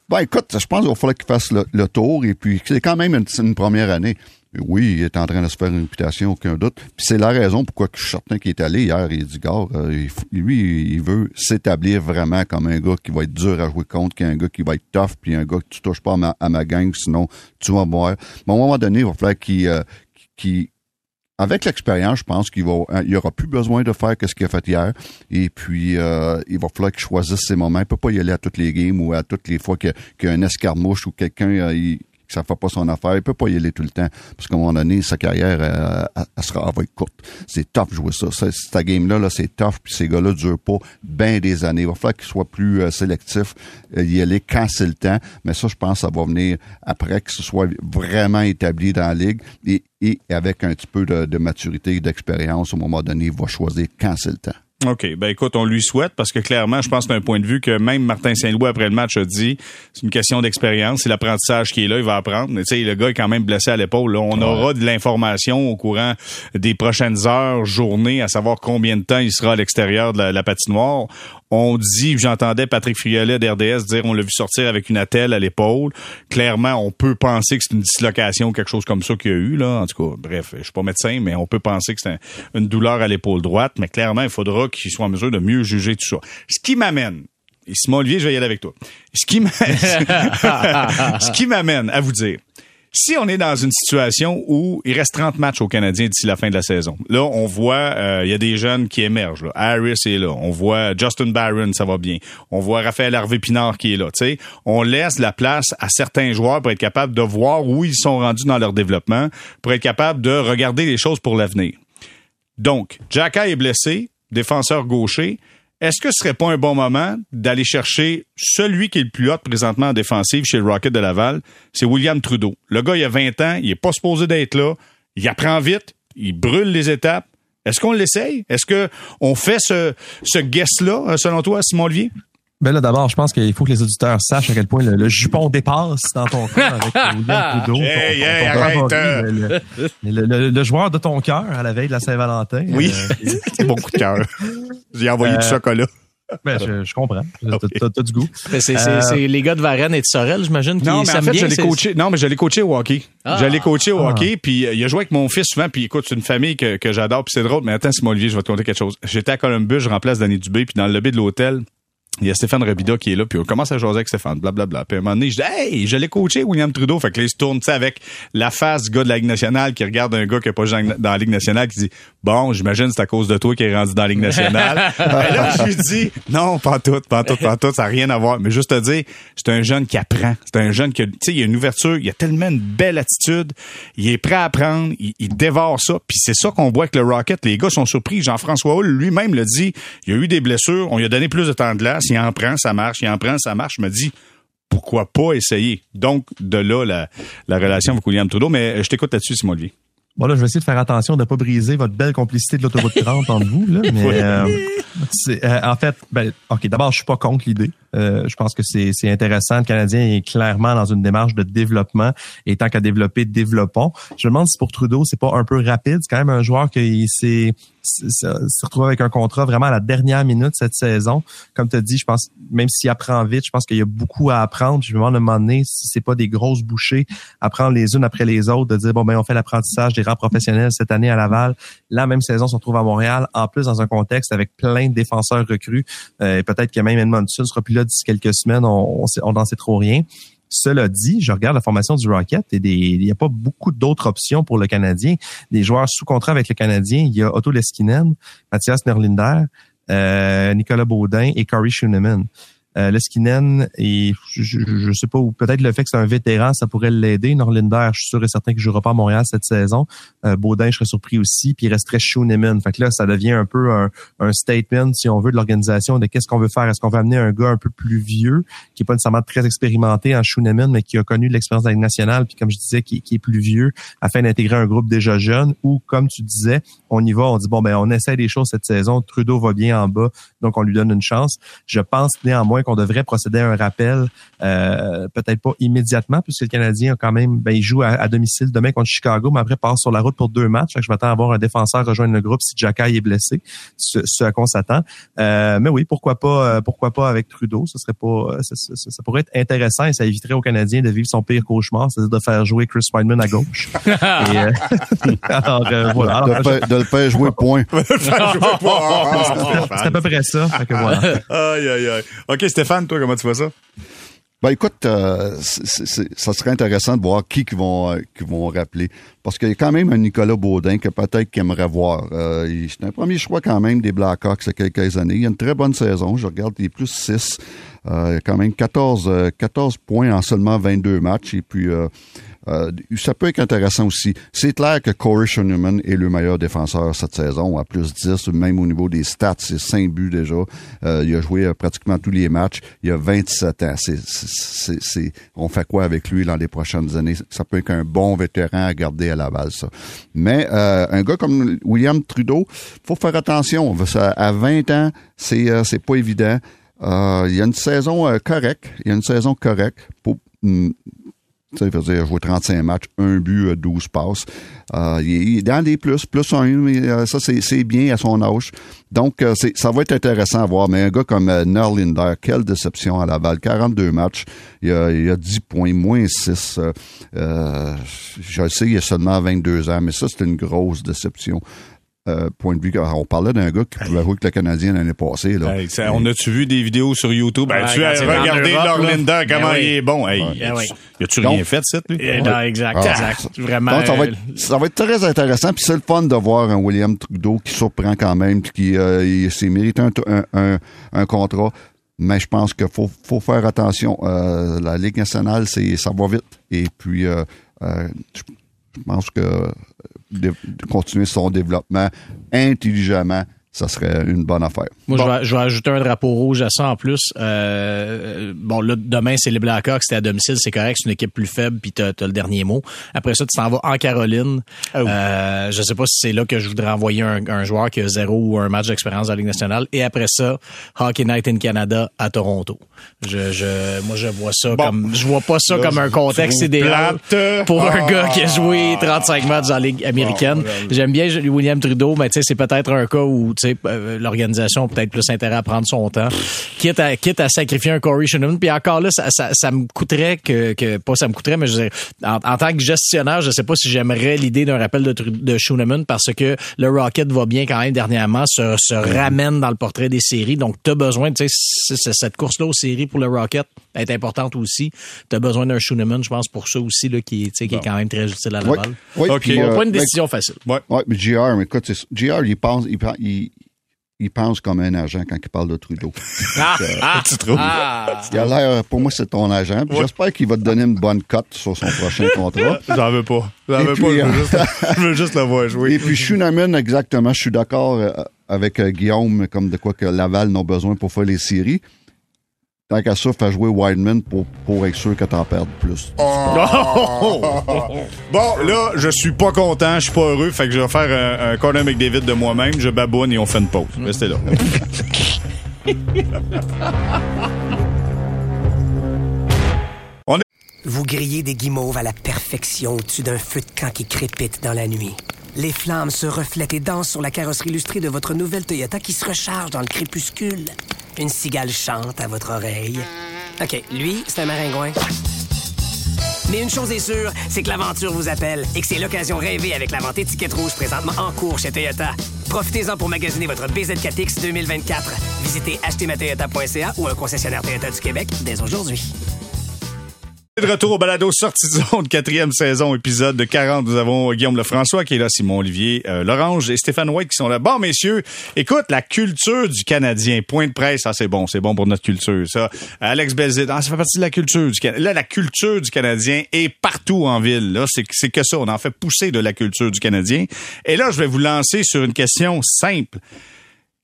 Ben écoute, je pense qu'il va falloir qu'il fasse le, tour et puis c'est quand même une, première année. Oui, il est en train de se faire une réputation, aucun doute. Puis c'est la raison pourquoi je suis certain qu'il est allé hier. Il dit, gars, euh, lui, il veut s'établir vraiment comme un gars qui va être dur à jouer contre, qui est un gars qui va être tough, puis un gars que tu touches pas à ma, gang, sinon tu vas boire. Mais à un moment donné, il va falloir qu'il euh, avec l'expérience, je pense qu'il va, euh, il aura plus besoin de faire que ce qu'il a fait hier. Et puis, euh, il va falloir qu'il choisisse ses moments. Il peut pas y aller à toutes les games ou à toutes les fois qu'il y, a un escarmouche ou quelqu'un, euh, que ça fait pas son affaire. Il peut pas y aller tout le temps. Parce qu'à un moment donné, sa carrière, elle, sera, va être courte. C'est tough jouer ça. Cette game-là, là, c'est tough. Puis ces gars-là durent pas bien des années. Il va falloir qu'il soit plus euh, sélectif, euh, y aller quand c'est le temps. Mais ça, je pense, ça va venir après que ce soit vraiment établi dans la ligue. Et avec un petit peu de, de maturité et d'expérience, au moment donné, il va choisir quand c'est le temps.
OK. Ben écoute, on lui souhaite parce que clairement, je pense que c'est un point de vue que même Martin Saint-Louis après le match a dit, c'est une question d'expérience, c'est l'apprentissage qui est là, il va apprendre. Tu sais, le gars est quand même blessé à l'épaule. On aura de l'information au courant des prochaines heures, journées, à savoir combien de temps il sera à l'extérieur de la patinoire on dit, j'entendais Patrick Friolet d'RDS dire on l'a vu sortir avec une attelle à l'épaule. Clairement, on peut penser que c'est une dislocation ou quelque chose comme ça qu'il y a eu, là. En tout cas, bref, je suis pas médecin, mais on peut penser que c'est une douleur à l'épaule droite. Mais clairement, il faudra qu'il soit en mesure de mieux juger tout ça. Ce qui m'amène, et Simon Olivier, je vais y aller avec toi. Ce qui m'amène à vous dire, si on est dans une situation où il reste 30 matchs aux Canadiens d'ici la fin de la saison, là, on voit, euh, il y a des jeunes qui émergent. Là. Harris est là. On voit Justin Barron, ça va bien. On voit Raphaël Harvey-Pinard qui est là. On laisse la place à certains joueurs pour être capable de voir où ils sont rendus dans leur développement, pour être capable de regarder les choses pour l'avenir. Donc, Jacka est blessé, défenseur gaucher. Est-ce que ce serait pas un bon moment d'aller chercher celui qui est le plus hot présentement en défensive chez le Rocket de Laval? C'est William Trudeau. Le gars, il a 20 ans, il est pas supposé d'être là. Il apprend vite, il brûle les étapes. Est-ce qu'on l'essaye? Est-ce que on fait ce, ce guess-là, euh, selon toi, Simon Olivier?
Ben là, d'abord, je pense qu'il faut que les auditeurs sachent à quel point le, jupon dépasse dans ton corps avec William Trudeau.
Hey, hey, arrête,
euh. le, joueur de ton cœur à la veille de la Saint-Valentin.
Oui, euh, c'est bon coup de cœur. J'ai envoyé du euh, chocolat.
Ben, je, je comprends. T'as du goût.
C'est les gars de Varennes et de Sorel, j'imagine.
Non, mais en fait, je l'ai coaché. Non, mais je l'ai coaché au hockey. Ah. Je l'ai coaché au ah. hockey, puis il a joué avec mon fils souvent. Puis écoute, c'est une famille que, que j'adore, puis c'est drôle. Mais attends, Simon Olivier, je vais te conter quelque chose. J'étais à Columbus, je remplace Danny Dubé, puis dans le lobby de l'hôtel, il y a Stéphane Rabida qui est là, puis on commence à jaser avec Stéphane, blablabla. Puis à un moment donné, je dis Hey, je l'ai coaché, William Trudeau. Fait que là, il se tourne avec la face du gars de la Ligue nationale qui regarde un gars qui n'est pas dans la Ligue nationale qui dit Bon, j'imagine c'est à cause de toi qu'il est rendu dans la Ligue nationale. Et là, je lui dis Non, pas tout, pas tout, pas tout, ça n'a rien à voir. Mais juste te dire, c'est un jeune qui apprend. C'est un jeune qui tu sais, il a une ouverture, il a tellement une belle attitude, il est prêt à apprendre, il, dévore ça. Puis c'est ça qu'on voit avec le Rocket. Les gars sont surpris. Jean-François Hull lui-même le dit, il a eu des blessures, on lui a donné plus de temps de glace il en prend, ça marche, il en prend, ça marche. Je me dis, pourquoi pas essayer? Donc, de là, la, la relation avec William Trudeau. Mais je t'écoute là-dessus, Simon Olivier.
Bon, là, je vais essayer de faire attention de ne pas briser votre belle complicité de l'autoroute 30 entre vous. Là, mais euh, euh, en fait, ben, OK, d'abord, je suis pas contre l'idée. Euh, je pense que c'est intéressant. Le Canadien est clairement dans une démarche de développement. Et tant qu'à développer, développons. Je me demande si pour Trudeau, c'est pas un peu rapide. C'est quand même un joueur qui s'est se retrouve avec un contrat vraiment à la dernière minute cette saison. Comme tu as dit, je pense, même s'il apprend vite, je pense qu'il y a beaucoup à apprendre. je me demande à un moment donné si c'est pas des grosses bouchées à prendre les unes après les autres, de dire, bon, ben, on fait l'apprentissage des rangs professionnels cette année à Laval. La même saison, on se retrouve à Montréal, en plus dans un contexte avec plein de défenseurs recrues. Euh, peut-être que même Edmondson sera plus d'ici quelques semaines. On, on, n'en sait trop rien. Cela dit, je regarde la formation du Rocket et il n'y a pas beaucoup d'autres options pour le Canadien. Des joueurs sous contrat avec le Canadien, il y a Otto Leskinen, Mathias Nerlinder, euh, Nicolas Baudin et Corey Schooneman. Euh, Leskinen, et je, je, sais pas, ou peut-être le fait que c'est un vétéran, ça pourrait l'aider. Norlinder, je suis sûr et certain qu'il jouera pas à Montréal cette saison. Euh, Baudin, je serais surpris aussi. Puis il resterait Schooneman. Fait que là, ça devient un peu un, un statement, si on veut, de l'organisation de qu'est-ce qu'on veut faire. Est-ce qu'on veut amener un gars un peu plus vieux, qui est pas nécessairement très expérimenté en Schooneman, mais qui a connu l'expérience de la nationale, puis comme je disais, qui, qui est plus vieux, afin d'intégrer un groupe déjà jeune, ou comme tu disais, on y va, on dit bon ben on essaie des choses cette saison. Trudeau va bien en bas, donc on lui donne une chance. Je pense néanmoins point qu'on devrait procéder à un rappel, euh, peut-être pas immédiatement, puisque le Canadien a quand même, ben, il joue à, domicile demain contre Chicago, mais après passe sur la route pour deux matchs. je m'attends à avoir un défenseur rejoindre le groupe si Jacky est blessé, ce, à quoi on s'attend. Euh, mais oui, pourquoi pas, euh, pourquoi pas avec Trudeau, ce serait pas, ça, ça, pourrait être intéressant et ça éviterait au Canadien de vivre son pire cauchemar, c'est-à-dire de faire jouer Chris Weidman à gauche.
alors voilà. de, le faire jouer point. c'est
à peu près ça.
aïe, aïe, aïe. OK, Stéphane, toi, comment tu vois ça?
Ben écoute, euh, ça serait intéressant de voir qui qui vont euh, qui vont rappeler, parce qu'il y a quand même un Nicolas Baudin que peut-être qu'il aimerait voir. Euh, c'est un premier choix quand même des Blackhawks il y a quelques années. Il y a une très bonne saison. Je regarde, il est plus 6. Euh, il y a quand même 14 14 points en seulement 22 matchs et puis euh, ça peut être intéressant aussi. C'est clair que Corey Schoenemann est le meilleur défenseur cette saison, à plus 10, même au niveau des stats, c'est 5 buts déjà. Euh, il a joué euh, pratiquement tous les matchs. Il a 27 ans. On fait quoi avec lui dans les prochaines années? Ça peut être qu'un bon vétéran à garder à la base, ça. Mais un gars comme William Trudeau, faut faire attention. À 20 ans, c'est, c'est pas évident. il y a une saison correcte. Il y a une saison correcte. Pour, hmm, il faisait jouer 35 matchs, un but, 12 euh, passes. Euh, il est dans des plus, plus un, mais euh, ça, c'est bien à son âge. Donc, ça va être intéressant à voir. Mais un gars comme Nerlinder, quelle déception à Laval. 42 matchs, il a, a 10 points, moins 6. je sais, il a seulement 22 ans, mais ça, c'est une grosse déception. Euh, point de vue. On parlait d'un gars qui pouvait jouer avec le Canadien l'année passée. Là.
on a-tu vu des vidéos sur YouTube? Ben, tu as regardé Lorlinda, comment ben il est bon. Hey,
ben
y a-tu rien fait, ça, lui?
Eh, non, exact, ah. exact. Vraiment.
ça, va être, ça va être très intéressant. Puis c'est le fun de voir un William Trudeau qui surprend quand même, puis qui euh, s'est mérité un, un, un, contrat. Mais je pense qu'il faut, faut faire attention. Euh, la Ligue nationale, c'est ça va vite. Et puis, euh, euh je pense que continuer son développement intelligemment ça serait une bonne affaire.
Moi, je, vais, je, vais, ajouter un drapeau rouge à ça en plus. Euh, bon, là, demain, c'est les Blackhawks, c'est à domicile, c'est correct, c'est une équipe plus faible, puis t'as as le dernier mot. Après ça, tu t'en vas en Caroline. Oh. Euh, je sais pas si c'est là que je voudrais envoyer un, un, joueur qui a zéro ou un match d'expérience dans la Ligue nationale. Et après ça, Hockey Night in Canada à Toronto. Je, je, moi, je vois ça comme, je vois pas ça comme un contexte idéal pour un gars qui a joué 35 matchs dans la Ligue américaine. J'aime bien William Trudeau, mais tu sais, c'est peut-être un cas où, tu sais, euh, l'organisation a peut-être plus intérêt à prendre son temps, quitte à, quitte à sacrifier un Corey Shannon. Puis encore là, ça, ça, ça, me coûterait que, que, pas ça me coûterait, mais je en, en, tant que gestionnaire, je sais pas si j'aimerais l'idée d'un rappel de, de Schooneman parce que le Rocket va bien quand même dernièrement, se, se ramène dans le portrait des séries. Donc, tu as besoin, tu sais, cette course-là aux séries pour le Rocket est importante aussi. Tu as besoin d'un Schooneman, je pense, pour ça aussi, là, qui, qui est quand même très utile à la balle.
Oui,
okay. pas une décision facile.
Oui, ouais, mais JR, mais écoute, JR, il pense, il, il, il pense comme un agent quand il parle de Trudeau.
Ah, ah, tu trouves?
Ah. il a l'air, pour moi, c'est ton agent. J'espère qu'il va te donner une bonne cote sur son prochain contrat.
J'en veux pas. J'en veux pas. Je veux, juste, le voir jouer.
Et puis, Schunaman, exactement, je suis d'accord euh, avec euh, Guillaume, comme de quoi que Laval n'a besoin pour faire les séries. Tant qu'à ça, fais jouer Wideman pour, pour être sûr que t'en perdes plus.
Oh! bon, là, je suis pas content, je suis pas heureux, fait que je vais faire un, un corner avec David de moi-même, je baboune et on fait une pause. Restez là.
Vous grillez des guimauves à la perfection au-dessus d'un feu de camp qui crépite dans la nuit. Les flammes se reflètent et dansent sur la carrosserie illustrée de votre nouvelle Toyota qui se recharge dans le crépuscule. Une cigale chante à votre oreille. OK, lui, c'est un maringouin. Mais une chose est sûre, c'est que l'aventure vous appelle et que c'est l'occasion rêvée avec la vente étiquette rouge présentement en cours chez Toyota. Profitez-en pour magasiner votre BZ4X 2024. Visitez htmatoyota.ca ou un concessionnaire Toyota du Québec dès aujourd'hui.
De retour au balado Sortie de quatrième saison, épisode de 40. Nous avons Guillaume Lefrançois qui est là, Simon Olivier euh, Lorange et Stéphane White qui sont là. Bon, messieurs, écoute, la culture du Canadien, point de presse, ça c'est bon, c'est bon pour notre culture, ça. Alex Belzid, ah, ça fait partie de la culture du Canadien. Là, la culture du Canadien est partout en ville. Là, c'est que ça, on en fait pousser de la culture du Canadien. Et là, je vais vous lancer sur une question simple.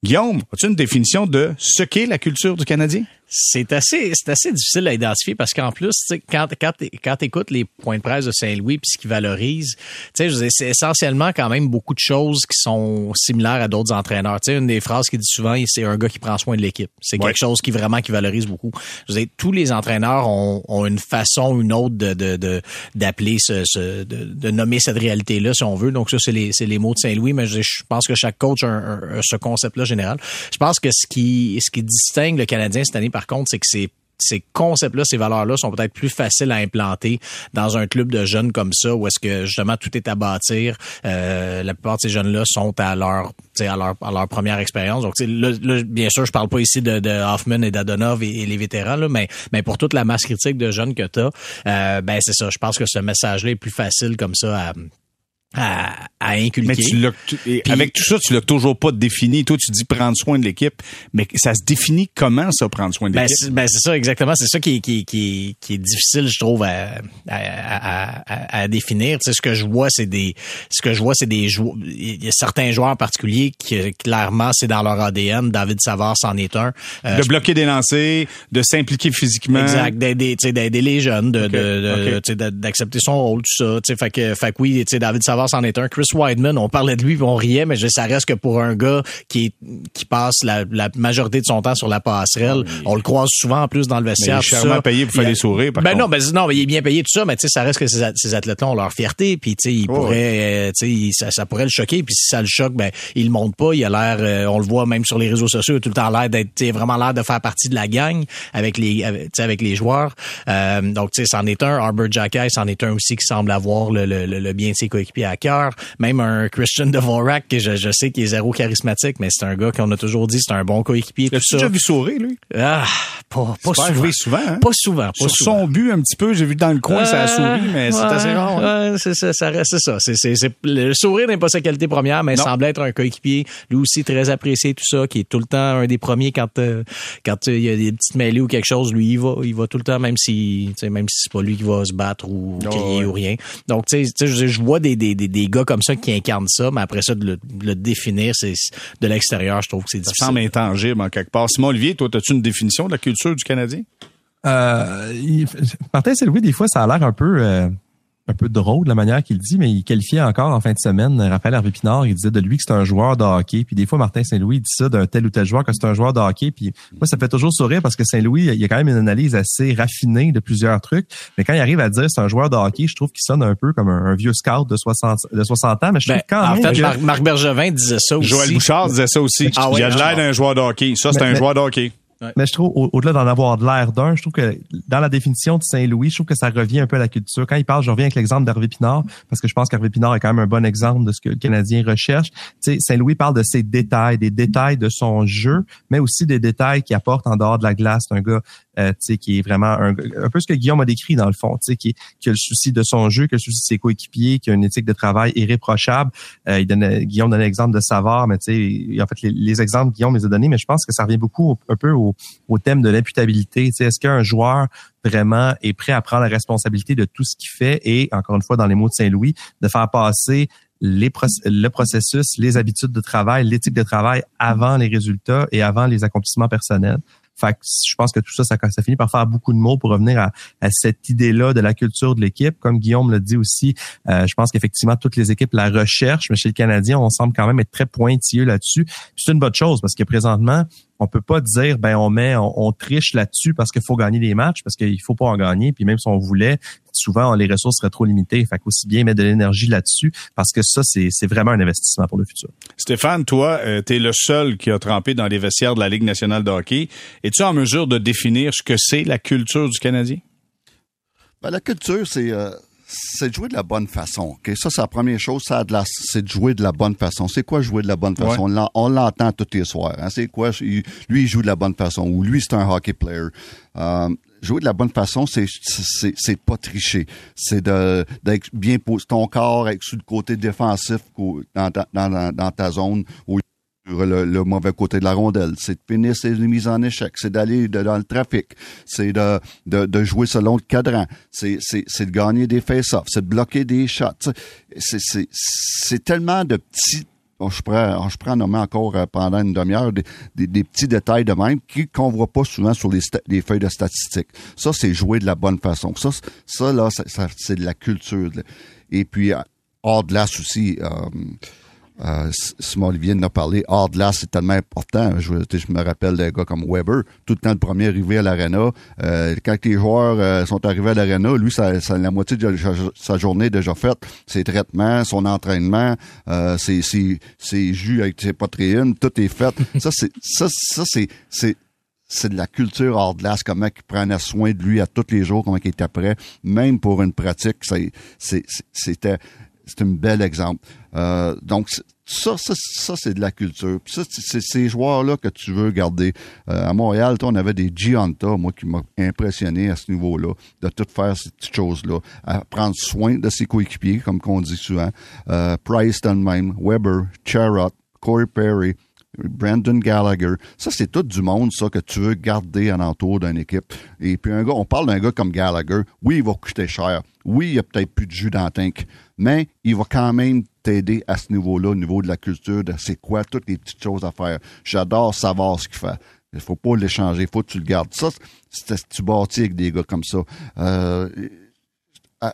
Guillaume, as-tu une définition de ce qu'est la culture du Canadien?
C'est assez, c'est assez difficile à identifier parce qu'en plus, quand, quand, quand tu écoutes les points de presse de Saint-Louis puis ce qu'ils valorisent, c'est essentiellement quand même beaucoup de choses qui sont similaires à d'autres entraîneurs. sais une des phrases qu'il dit souvent, c'est un gars qui prend soin de l'équipe. C'est quelque chose qui vraiment qui valorise beaucoup. Je veux tous les entraîneurs ont, ont, une façon ou une autre de, de, d'appeler ce, ce de, de, nommer cette réalité-là, si on veut. Donc ça, c'est les, c'est les mots de Saint-Louis, mais je, pense que chaque coach a, ce concept-là général. Je pense que ce qui, ce qui distingue le Canadien cette année, par contre, c'est que ces concepts-là, ces valeurs-là sont peut-être plus faciles à implanter dans un club de jeunes comme ça, où est-ce que justement tout est à bâtir. Euh, la plupart de ces jeunes-là sont à leur, à leur, à leur première expérience. Donc, là, bien sûr, je parle pas ici de, de Hoffman et d'Adonov et, les vétérans, là, mais, mais pour toute la masse critique de jeunes que tu as, euh, ben c'est ça. Je pense que ce message-là est plus facile comme ça à à, à inculquer.
Mais tu avec tout ça, tu l'as toujours pas défini. Toi, tu dis prendre soin de l'équipe, mais ça se définit comment ça prendre soin de
ben,
l'équipe?
Ben, c'est ça, exactement. C'est ça qui est, qui, qui, qui est difficile, je trouve, à, à, à, à définir. Tu sais, ce que je vois, c'est des, ce que je vois, c'est des joueurs, il y a certains joueurs particuliers qui, clairement, c'est dans leur ADN. David Savard c'en est un.
Euh, de bloquer des lancers, de s'impliquer physiquement.
Exact. D'aider, d'aider les jeunes, de, de, d'accepter son rôle, tout ça. Tu sais, fait que, fait que oui, tu sais, David Savard c'en est un. Chris Weidman, on parlait de lui, on riait, mais ça reste que pour un gars qui qui passe la, majorité de son temps sur la passerelle, on le croise souvent en plus dans le vestiaire.
il est chèrement payé pour faire des sourires. Par
ben non, ben non, mais il est bien payé tout ça, mais tu sais, ça reste que ces, ces athlètes-là ont leur fierté, puis tu sais, il pourrait, euh, tu sais, ça, pourrait le choquer, puis si ça le choque, ben il le montre pas, il a l'air, euh, on le voit même sur les réseaux sociaux, il a tout le temps l'air d'être, vraiment l'air de faire partie de la gang avec les, avec, avec les joueurs. Euh, donc tu sais, c'en est un. Arbor Jackay, c'en est un aussi qui semble avoir le, le, le bien de ses coéquipiers à cœur. Même un Christian Dvorak, que je, je sais qu'il est zéro charismatique, mais c'est un gars qu'on a toujours dit, c'est un bon coéquipier.
As-tu déjà vu sourire, lui?
Ah, pas, pas souvent.
souvent hein?
Pas souvent. Pas
Sur son but, un petit peu, j'ai vu dans le coin, ça a souri, mais c'est assez rare.
Hein? c'est ça, ça reste ça. C'est, c'est, c'est, le sourire n'est pas sa qualité première, mais il semble être un coéquipier, lui aussi très apprécié, tout ça, qui est tout le temps un des premiers quand, euh, quand euh, il y a des petites mêlées ou quelque chose, lui, il va, il va tout le temps, même si, même si c'est pas lui qui va se battre ou crier ou rien. Donc, tu sais, je vois des, des, des, des gars comme ça qui incarne ça, mais après ça, de le, définir, c'est de l'extérieur, je trouve que c'est difficile.
Ça semble intangible en quelque part. Simon Olivier, toi, as-tu une définition de la culture du Canadien?
Euh, Martin Saint-Louis, des fois, ça a l'air un peu... Euh, un peu drôle de la manière qu'il dit, mais il qualifiait encore en fin de semaine Raphaël Hervé Pinard, il disait de lui que c'est un joueur de hockey. Puis des fois, Martin Saint-Louis dit ça d'un tel ou tel joueur que c'est un joueur de hockey. Puis moi, ça fait toujours sourire parce que Saint-Louis, il y a quand même une analyse assez raffinée de plusieurs trucs. Mais quand il arrive à dire c'est un joueur de hockey, je trouve qu'il sonne un peu comme un, vieux scout de 60, de 60 ans. Mais je trouve ben, quand
en
même
fait, Marc, Bergevin disait ça aussi.
Joël Bouchard disait ça aussi. Ah, il a l'air d'un joueur de hockey. Ça, c'est un joueur de hockey.
Mais je trouve, au-delà d'en avoir de l'air d'un, je trouve que dans la définition de Saint-Louis, je trouve que ça revient un peu à la culture. Quand il parle, je reviens avec l'exemple d'Hervé Pinard, parce que je pense qu'Hervé Pinard est quand même un bon exemple de ce que le Canadien recherche. Tu sais, Saint-Louis parle de ses détails, des détails de son jeu, mais aussi des détails qu'il apporte en dehors de la glace. C'est un gars euh, qui est vraiment un, un, peu ce que Guillaume a décrit dans le fond, qui, qui a le souci de son jeu, qui a le souci de ses coéquipiers, qui a une éthique de travail irréprochable. Euh, il donne, Guillaume donnait l'exemple de Savard, mais en fait, les, les, exemples Guillaume les a donnés, mais je pense que ça revient beaucoup un peu au, au thème de l'imputabilité. Est-ce qu'un joueur vraiment est prêt à prendre la responsabilité de tout ce qu'il fait et, encore une fois, dans les mots de Saint-Louis, de faire passer les le processus, les habitudes de travail, l'éthique de travail avant les résultats et avant les accomplissements personnels? Fait que je pense que tout ça, ça, ça finit par faire beaucoup de mots pour revenir à, cette idée-là de la culture de l'équipe. Comme Guillaume l'a dit aussi, euh, je pense qu'effectivement, toutes les équipes la recherchent, mais chez le Canadien, on semble quand même être très pointilleux là-dessus. C'est une bonne chose parce que présentement, on peut pas dire ben on met on, triche là-dessus parce qu'il faut gagner des matchs parce qu'il faut pas en gagner puis même si on voulait souvent les ressources seraient trop limitées fait qu'aussi bien mettre de l'énergie là-dessus parce que ça c'est vraiment un investissement pour le futur.
Stéphane, toi euh, tu es le seul qui a trempé dans les vestiaires de la Ligue nationale de hockey. Es-tu en mesure de définir ce que c'est la culture du Canadien?
Ben, la culture c'est euh, c'est de jouer de la bonne façon. Okay? Ça, c'est la première chose, c'est de, jouer de la bonne façon. C'est quoi jouer de la bonne façon? On l'entend tous les soirs. Hein? C'est quoi? Lui, il joue de la bonne façon. Ou lui, c'est un hockey player. Euh, jouer de la bonne façon, c'est c'est pas tricher. C'est de d'être bien posé ton corps avec sur le côté défensif dans, dans, dans ta zone le, mauvais côté de la rondelle, c'est de finir ses mises en échec, c'est d'aller dans le trafic, c'est de, de, de, jouer selon le cadran, c'est, c'est, c'est de gagner des face-offs, c'est de bloquer des shots. C'est, c'est, c'est tellement de petits je pourrais, je pourrais nommer encore euh, pendant une demi-heure des, des, petits détails de même qu'on voit pas souvent sur les, les feuilles de statistiques. Ça, c'est jouer de la bonne façon. Ça, ça là, c'est de la culture. Et puis, hors de glace aussi, euh, euh, Simon Olivier en a parlé. Hors de là, c'est tellement important. Je, je, me rappelle d'un gars comme Weber, tout le temps le premier arrivé à l'arena. Euh, quand les joueurs euh, sont arrivés à l'arena, lui, ça, ça, la moitié de sa journée déjà faite. Ses traitements, son entraînement, ses, ses, ses, jus avec ses protéines, tout est fait. ça, c'est ça, ça c'est c'est de la culture hors glace, comment il prenait soin de lui à tous les jours, comment il était prêt, même pour une pratique, c'était c'est un bel exemple. Euh, donc, ça, c'est de la culture. Puis ça, c'est ces joueurs-là que tu veux garder. Euh, à Montréal, toi, on avait des Gianta, moi, qui m'a impressionné à ce niveau-là, de tout faire ces petites choses-là, à prendre soin de ses coéquipiers, comme qu'on dit souvent. Euh, Price, même, Weber, Charrot, Corey Perry, Brandon Gallagher. Ça, c'est tout du monde, ça, que tu veux garder en entour d'une équipe. Et puis un gars, on parle d'un gars comme Gallagher. Oui, il va coûter cher. Oui, il y a peut-être plus de jus dans tank. Mais il va quand même t'aider à ce niveau-là, au niveau de la culture, de c'est quoi, toutes les petites choses à faire. J'adore savoir ce qu'il fait. Il faut pas l'échanger, il faut que tu le gardes. Ça, c'est tu bâtis avec des gars comme ça. Euh,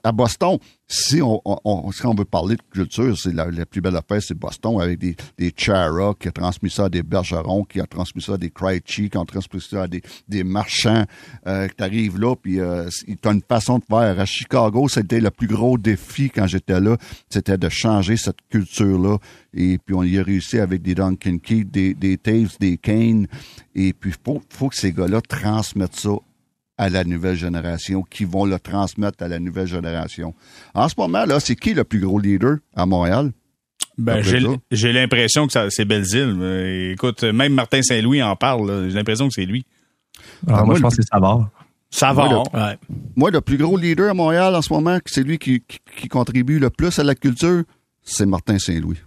à, Boston, si on, on, on veut parler de culture, c'est la, plus belle affaire, c'est Boston avec des, des Chara qui a transmis ça à des Bergerons, qui a transmis ça à des Krejci, qui ont transmis ça à des, des marchands euh, qui arrivent là, puis euh, as une façon de faire. À Chicago, c'était le plus gros défi quand j'étais là, c'était de changer cette culture-là. Et puis on y a réussi avec des Duncan Keith, des, des Taves, des Kane. Et puis faut, faut que ces gars-là transmettent ça à la nouvelle génération, qui vont le transmettre à la nouvelle génération. En ce moment, là, c'est qui le plus gros leader à Montréal?
Ben, j'ai l'impression que c'est Belzile. Écoute, même Martin Saint-Louis en parle. J'ai l'impression que c'est lui.
Ah, moi, je pense que c'est Savard.
Savard.
Moi, moi, le plus gros leader à Montréal en ce moment, c'est lui qui, qui, contribue le plus à la culture, c'est Martin Saint-Louis.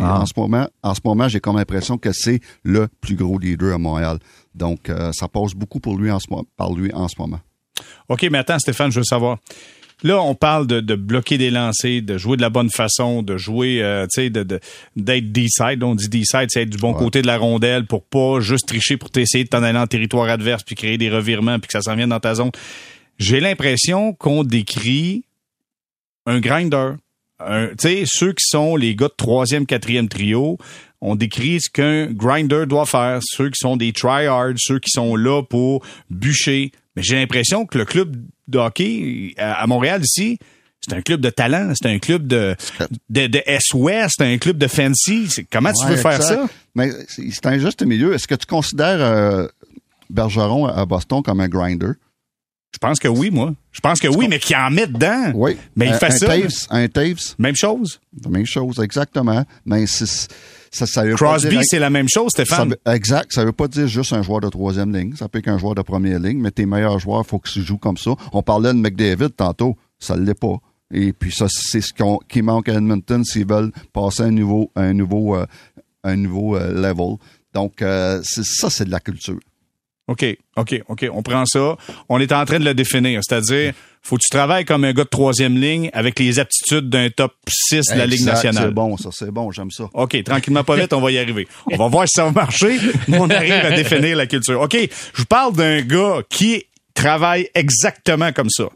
Ah. En ce moment, en ce moment, j'ai comme l'impression que c'est le plus gros leader à Montréal. Donc, euh, ça passe beaucoup pour lui en ce, par lui en ce moment.
OK, mais attends, Stéphane, je veux savoir. Là, on parle de, bloquer des lancers, de jouer de la bonne façon, de jouer, euh, tu sais, d'être de, D-side. On dit D-side, c'est être du bon côté de la rondelle pour pas juste tricher pour t'essayer de t'en aller en territoire adverse puis créer des revirements puis que ça s'en vienne dans ta zone. J'ai l'impression qu'on décrit un grinder. Tu sais, ceux qui sont les gars de troisième, quatrième trio, on décrit ce qu'un grinder doit faire, ceux qui sont des tryhards, ceux qui sont là pour bûcher. Mais j'ai l'impression que le club de hockey à Montréal ici, c'est un club de talent, c'est un club de, de, de S-Ouest, c'est un club de fancy. Comment tu veux faire ça?
Mais c'est un juste milieu. Est-ce que tu considères euh, Bergeron à Boston comme un grinder?
Je pense que oui, moi. Je pense que oui, mais qu'il en met dedans.
Oui.
Mais il fait ça.
un Taves.
Même chose.
Même chose, exactement. Mais c'est
Crosby, c'est la même chose, Stéphane.
exact. Ça veut pas dire juste un joueur de troisième ligne. Ça peut être qu'un joueur de première ligne, mais tes meilleurs joueurs, il faut qu'ils jouent comme ça. On parlait de McDavid tantôt. Ça ne l'est pas. Et puis ça, c'est ce qui manque à Edmonton s'ils veulent passer à un nouveau, un nouveau, euh, un nouveau euh, level. Donc, euh, ça, c'est de la culture.
OK, OK, OK. On prend ça. On est en train de le définir. C'est-à-dire, faut que tu travailles comme un gars de troisième ligne avec les aptitudes d'un top 6 de la Ligue nationale.
C'est bon, ça, c'est bon, j'aime ça.
OK, tranquillement pas vite, on va y arriver. On va voir si ça va marcher, mais on arrive à définir la culture. OK, je parle d'un gars qui travaille exactement comme ça.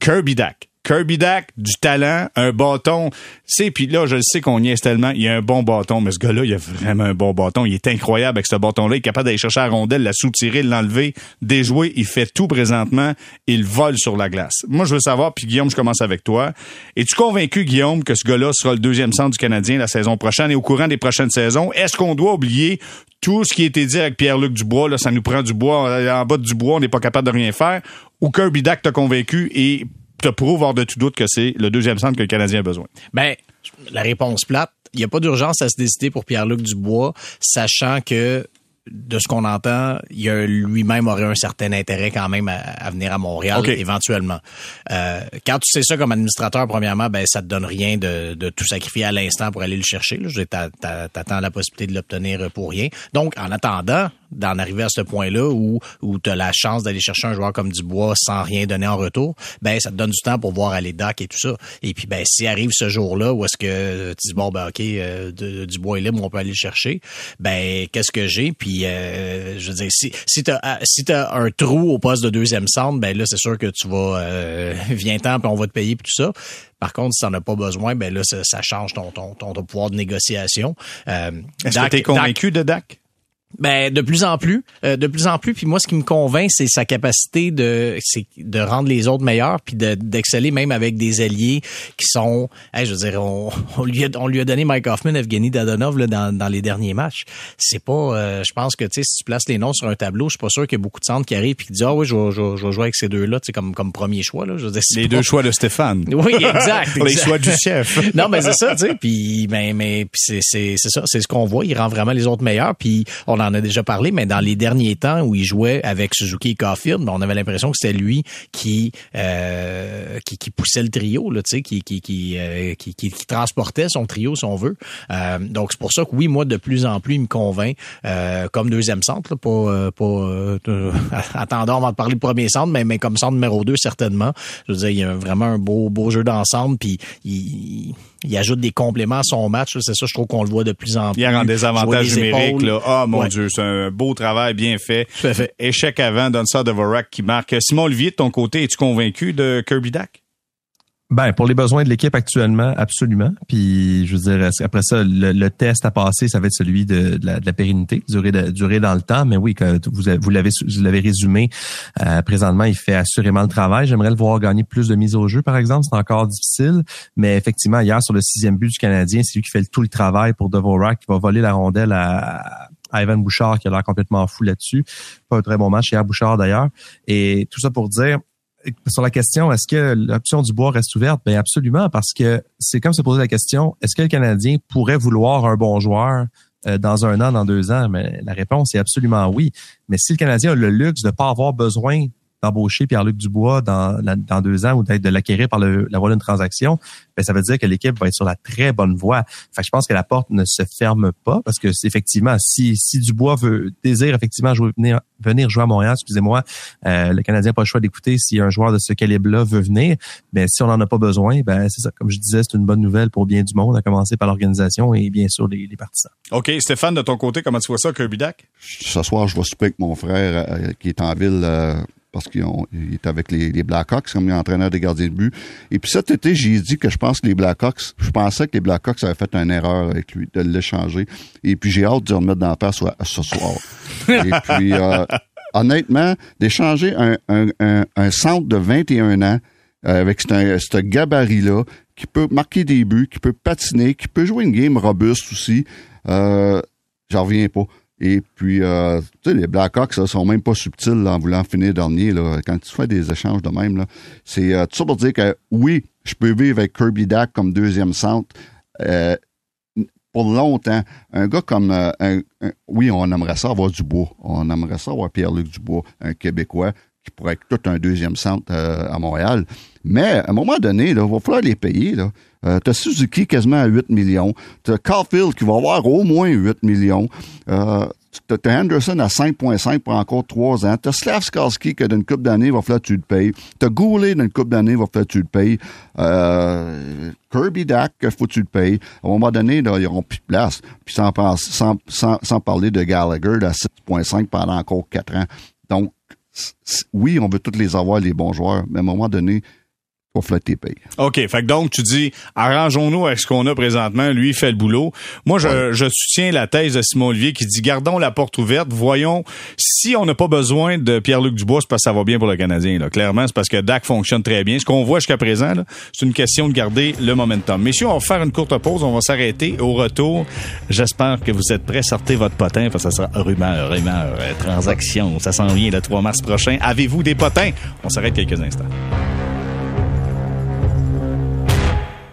Kirby Dack. Kirby Dack, du talent, un bâton. C'est puis là, je sais qu'on y est tellement. Il a un bon bâton, mais ce gars-là, il a vraiment un bon bâton. Il est incroyable avec ce bâton-là. Il est capable d'aller chercher la rondelle, la soutirer, l'enlever, déjouer. Il fait tout présentement. Il vole sur la glace. Moi, je veux savoir, puis Guillaume, je commence avec toi. Es-tu convaincu, Guillaume, que ce gars-là sera le deuxième centre du Canadien la saison prochaine et au courant des prochaines saisons? Est-ce qu'on doit oublier tout ce qui a été dit avec Pierre-Luc Dubois? Là, ça nous prend du bois. En bas du bois, on n'est pas capable de rien faire? Ou Kirby Dack t'a convaincu et te prouve hors de tout doute que c'est le deuxième centre que le Canadien a besoin?
Ben, la réponse plate, il n'y a pas d'urgence à se décider pour Pierre-Luc Dubois, sachant que de ce qu'on entend, il lui-même aurait un certain intérêt quand même à, venir à Montréal éventuellement. Euh, quand tu sais ça comme administrateur, premièrement, ben ça te donne rien de, tout sacrifier à l'instant pour aller le chercher. Tu attends la possibilité de l'obtenir pour rien. Donc, en attendant, d'en arriver à ce point-là où, où tu as la chance d'aller chercher un joueur comme Dubois sans rien donner en retour, ben ça te donne du temps pour voir aller Dak et tout ça. Et puis, ben si arrive ce jour-là où est-ce que tu dis, bon, ben OK, euh, Dubois est libre, on peut aller le chercher, ben qu'est-ce que j'ai? Puis, euh, je veux dire, si, si tu as, si as un trou au poste de deuxième centre, ben là, c'est sûr que tu vas, euh, viens temps, puis on va te payer, puis tout ça. Par contre, si tu n'en as pas besoin, ben là, ça, change ton, ton, ton, pouvoir de négociation.
Euh, Est-ce que tu es convaincu de Dak?
Ben de plus en plus, euh, de plus en plus. Puis moi, ce qui me convainc, c'est sa capacité de, c'est de rendre les autres meilleurs, puis d'exceller même avec des alliés qui sont, je veux dire, on, lui a, on lui a donné Mike Hoffman, Evgeny Dadonov là, dans, dans les derniers matchs. C'est pas, euh, je pense que tu sais, si tu places les noms sur un tableau, je suis pas sûr qu'il y a beaucoup de centres qui arrivent et qui disent ah oui, je vais, je, jouer avec ces deux-là, tu sais, comme comme premier choix là. Je veux dire,
les deux choix de Stéphane.
Oui, exact.
les choix du chef.
non, mais c'est ça, tu sais. Puis mais mais c'est c'est c'est ça, c'est ce qu'on voit. Il rend vraiment les autres meilleurs. Puis on en a déjà parlé, mais dans les derniers temps où il jouait avec Suzuki et Caulfield, ben, on avait l'impression que c'était lui qui, euh, qui, qui poussait le trio, là, qui, qui, qui, euh, qui, qui, transportait son trio, si on veut. Euh, donc c'est pour ça que oui, moi de plus en plus, il me convainc euh, comme deuxième centre, là, pas, euh, pas euh, attendons, on va te parler de premier centre, mais, mais comme centre numéro deux certainement. Je veux dire, il y a vraiment un beau beau jeu d'ensemble, puis il il ajoute des compléments à son match. C'est ça, je trouve qu'on le voit de plus en plus.
Il a des avantages numériques. Là. oh, mon Dieu, c'est un beau travail bien fait.
fait.
Échec avant, donne ça de Vorak qui marque. Simon Olivier, de ton côté, es-tu convaincu de Kirby Dack?
Ben, pour les besoins de l'équipe actuellement, absolument. Puis, je veux dire, après ça, le, test à passer, ça va être celui de, la, pérennité, durer, durer dans le temps. Mais oui, que vous, vous l'avez vous l'avez résumé, euh, présentement, il fait assurément le travail. J'aimerais le voir gagner plus de mises au jeu, par exemple. C'est encore difficile. Mais effectivement, hier, sur le sixième but du Canadien, c'est lui qui fait tout le travail pour Devorak, qui va voler la rondelle à, Ivan Bouchard, qui a l'air complètement fou là-dessus. Pas un très bon match hier, Bouchard d'ailleurs. Et tout ça pour dire, sur la question, est-ce que l'option du bois reste ouverte? Bien absolument, parce que c'est comme se poser la question, est-ce que le Canadien pourrait vouloir un bon joueur euh, dans un an, dans deux ans? Mais la réponse est absolument oui. Mais si le Canadien a le luxe de ne pas avoir besoin d'embaucher Pierre-Luc Dubois dans, dans deux ans ou d'être de l'acquérir par le, la voie d'une transaction, ben ça veut dire que l'équipe va être sur la très bonne voie. Fait je pense que la porte ne se ferme pas parce que c'est effectivement si si Dubois veut désire effectivement jouer, venir venir jouer à Montréal, excusez-moi, euh, le Canadien n'a pas le choix d'écouter si un joueur de ce calibre-là veut venir. Mais si on n'en a pas besoin, ben c'est ça. Comme je disais, c'est une bonne nouvelle pour bien du monde, à commencer par l'organisation et bien sûr les, les, partisans.
OK, Stéphane, de ton côté, comment tu vois ça, Kirby Dack?
Ce soir, je vais souper avec mon frère euh, qui est en ville. Euh, parce qu'il est avec les, les, Blackhawks comme entraîneur des gardiens de but. Et puis cet été, j'ai dit que je pense que les Blackhawks, je pensais que les Blackhawks avaient fait une erreur avec lui, de l'échanger. Et puis j'ai hâte de le remettre dans la face ce soir. Et puis, euh, honnêtement, d'échanger un, un, un, centre de 21 ans euh, avec ce gabarit-là, qui peut marquer des buts, qui peut patiner, qui peut jouer une game robuste aussi, euh, j'en reviens pas. Et puis, euh, tu sais, les Blackhawks, ça, sont même pas subtils en voulant finir dernier. Là. Quand tu fais des échanges de même, là, c'est euh, tout ça pour dire que oui, je peux vivre avec Kirby Dack comme deuxième centre euh, pour longtemps. Un gars comme... Oui, on aimerait ça avoir du bois. On aimerait ça avoir Pierre-Luc Dubois, un Québécois qui pourrait être tout un deuxième centre à Montréal. Mais à un moment donné, il va falloir les payer. Là. Euh, t'as Suzuki quasiment à 8 millions. T'as Caulfield qui va avoir au moins 8 millions. Euh, t'as Henderson à 5.5 pour encore 3 ans. T'as Slavskarski qui, d'une coupe d'années, va falloir que tu le payes. T'as Goulet d'une coupe d'années, va falloir que tu le payes. Euh, Kirby Dak, faut que tu le payes. À un moment donné, là, ils n'auront plus de place. Puis sans parler de Gallagher à 6.5 pendant encore 4 ans. Donc, oui, on veut tous les avoir, les bons joueurs, mais à un moment donné, pour flatter paye.
OK. Fait que donc, tu dis, arrangeons-nous avec ce qu'on a présentement. Lui, il fait le boulot. Moi, je, je, soutiens la thèse de Simon Olivier qui dit, gardons la porte ouverte. Voyons, si on n'a pas besoin de Pierre-Luc Dubois, c'est parce que ça va bien pour le Canadien. Là. Clairement, c'est parce que DAC fonctionne très bien. Ce qu'on voit jusqu'à présent, c'est une question de garder le momentum. Messieurs, on va faire une courte pause. On va s'arrêter. Au retour, j'espère que vous êtes prêts. Sortez votre potin parce que ça sera rumeur, rumeur, euh, transaction. Ça s'en vient le 3 mars prochain. Avez-vous des potins? On s'arrête quelques instants.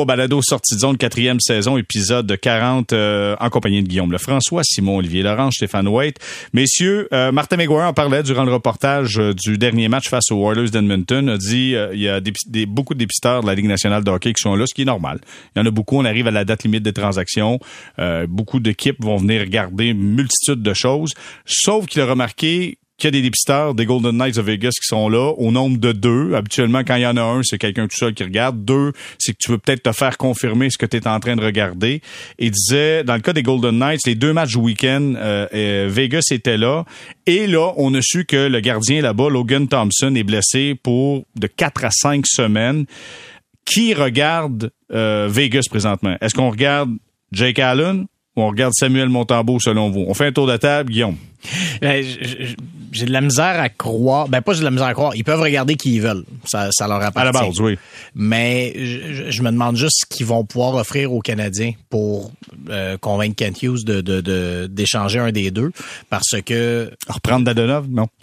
au balado sortie de zone quatrième saison épisode 40 euh, en compagnie de Guillaume Lefrançois, Simon Olivier Laurent, Stéphane White. Messieurs, euh, Martin McGuire en parlait durant le reportage euh, du dernier match face aux Oilers d'Edmonton. A dit il y a des, beaucoup de dépisteurs de la Ligue nationale de hockey qui sont là, ce qui est normal. Il y en a beaucoup. On arrive à la date limite des transactions. beaucoup d'équipes vont venir regarder multitude de choses. Sauf qu'il a remarqué qu'il y a des dépisteurs des Golden Knights of Vegas qui sont là au nombre de deux. Habituellement, quand il y en a un, c'est quelqu'un tout seul qui regarde. Deux, c'est que tu veux peut-être te faire confirmer ce que tu es en train de regarder. Et disait, dans le cas des Golden Knights, les deux matchs week-end, euh, euh, Vegas était là. Et là, on a su que le gardien là-bas, Logan Thompson, est blessé pour de quatre à cinq semaines. Qui regarde euh, Vegas présentement? Est-ce qu'on regarde Jake Allen ou on regarde Samuel Montambeau selon vous? On fait un tour de table, Guillaume.
Ben, j'ai de la misère à croire. Ben, pas j'ai de la misère à croire. Ils peuvent regarder qui ils veulent. Ça, ça leur appartient.
À la base, oui.
Mais je, me demande juste ce qu'ils vont pouvoir offrir aux Canadiens pour euh, convaincre Kent Hughes de, d'échanger un des deux. Parce que...
Reprendre Dadonov? Non.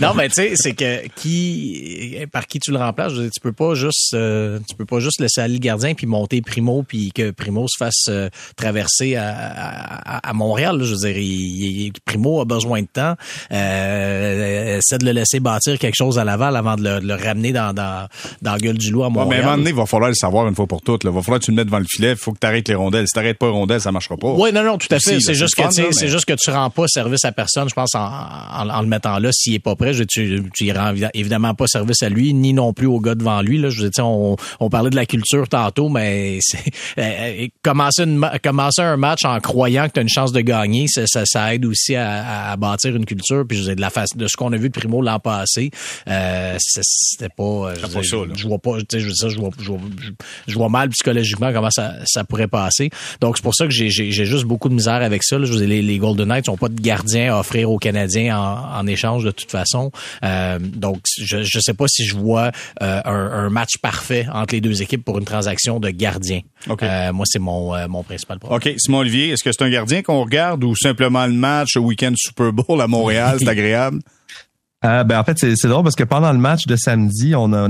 non, mais tu sais, c'est que qui, par qui tu le remplaces? Je tu peux pas juste, euh, tu peux pas juste laisser aller le gardien puis monter Primo puis que Primo se fasse euh, traverser à, à, à Montréal. Je veux dire, il, Primo a besoin de temps. Euh, essaie de le laisser bâtir quelque chose à Laval avant de le, ramener dans, dans, dans la gueule du loup à Montréal.
mais à un moment donné, il va falloir le savoir une fois pour toutes. Il va falloir que tu le mettes devant le filet. Il faut que tu arrêtes les rondelles. Si tu n'arrêtes pas les rondelles, ça marchera pas.
Oui, non, non, tout à fait. C'est juste, que, c'est juste que tu rends pas service à personne, je pense, en, en, le mettant là. S'il est pas prêt, je, tu, tu rends évidemment pas service à lui, ni non plus au gars devant lui. Là. Je veux on, on parlait de la culture tantôt, mais c'est, euh, euh, commencer, une, commencer un match en croyant que tu as une chance de gagner, ça, ça, aide aussi à, à, bâtir une culture. Puis je de la face, de ce qu'on a vu de Primo l'an passé, euh, c'était pas. Euh, je, pas ça, je, vois pas. Je, je, vois, je, vois, je, vois mal psychologiquement comment ça, ça pourrait passer. Donc c'est pour ça que j'ai juste beaucoup de misère avec ça. Là. Je les, les Golden Knights n'ont pas de gardien à offrir aux Canadiens en, en échange de toute façon. Euh, donc je je sais pas si je vois euh, un, un, match parfait entre les deux équipes pour une transaction de gardien. Euh, moi c'est mon mon principal problème.
Ok, Simon Olivier, est-ce que c'est un gardien qu'on regarde ou simplement le match au week-end Super Bowl à Montréal, c'est agréable?
Euh, ben en fait, c'est drôle parce que pendant le match de samedi, on a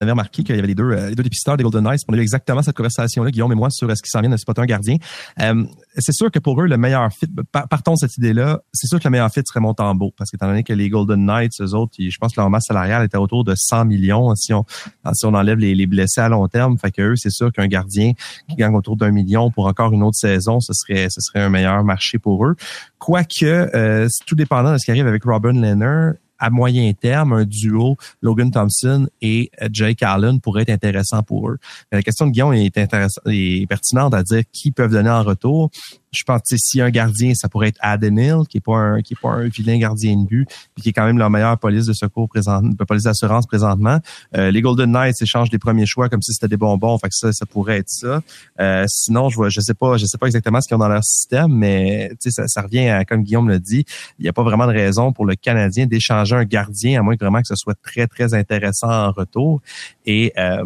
avait remarqué qu'il y avait les deux, euh, les deux dépisteurs des Golden Knights. On a eu exactement cette conversation-là, Guillaume et moi, sur est-ce qu'ils s'en viennent de spotter un gardien. Euh, c'est sûr que pour eux, le meilleur fit, partons de cette idée-là, c'est sûr que le meilleur fit serait Montembeau, parce qu'étant donné que les Golden Knights, eux autres, je pense que leur masse salariale était autour de 100 millions si on, si on enlève les, les blessés à long terme. Fait que eux, c'est sûr qu'un gardien qui gagne autour d'un million pour encore une autre saison, ce serait, ce serait un meilleur marché pour eux. Quoique, euh, tout dépendant de ce qui arrive avec Robin Leonard, à moyen terme, un duo Logan Thompson et Jake Allen pourrait être intéressant pour eux. la question de Guillaume est, intéressante, est pertinente à dire qui peuvent donner en retour je pense que si un gardien, ça pourrait être Adenil, qui est pas un qui est pas un vilain gardien de but, puis qui est quand même leur meilleure police de secours présent, police d'assurance présentement. Euh, les Golden Knights échangent des premiers choix comme si c'était des bonbons, fait que ça, ça pourrait être ça. Euh, sinon, je vois, je sais pas, je sais pas exactement ce qu'ils ont dans leur système, mais ça, ça revient à, comme Guillaume l'a dit, il n'y a pas vraiment de raison pour le Canadien d'échanger un gardien, à moins que vraiment que ce soit très très intéressant en retour. Et euh,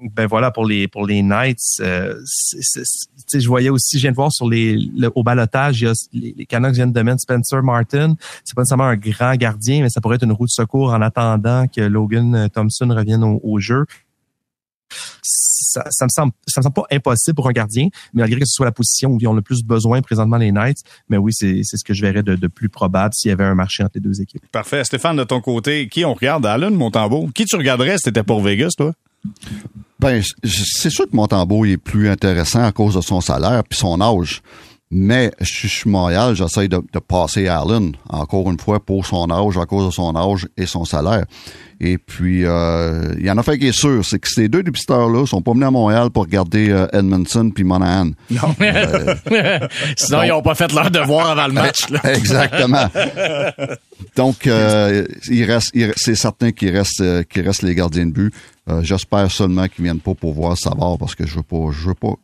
ben voilà pour les pour les Knights. Euh, je voyais aussi, je viens de voir sur les au balotage, il y a les, les Canucks viennent de mettre Spencer Martin. C'est pas nécessairement un grand gardien, mais ça pourrait être une roue de secours en attendant que Logan euh, Thompson revienne au, jeu. Ça, ça, me semble ça me semble pas impossible pour un gardien, mais malgré que ce soit la position où ils ont le plus besoin présentement les Knights, mais oui, c'est ce que je verrais de, de plus probable s'il y avait un marché entre les deux équipes.
Parfait. Stéphane, de ton côté, qui on regarde? Allen, Montembeau? Qui tu regarderais si t'étais pour Vegas, toi?
Ben, c'est sûr que Montembeau est plus intéressant à cause de son salaire puis son âge. Mais je suis Montréal, j'essaie de, passer Allen, encore une fois, pour son âge, à cause de son âge et son salaire. Et puis, euh, il y en a fait qui est sûr, c'est que ces deux dépisteurs-là sont pas venus à Montréal pour regarder euh, Edmondson puis Monahan.
Non. Euh, Sinon, ils n'ont pas fait leur devoir avant le match.
Exactement. Donc, il reste, c'est certain qu'il reste, qu'il reste les gardiens de but. J'espère seulement qu'ils viennent pas pour voir Savard parce que je veux pas, je veux pas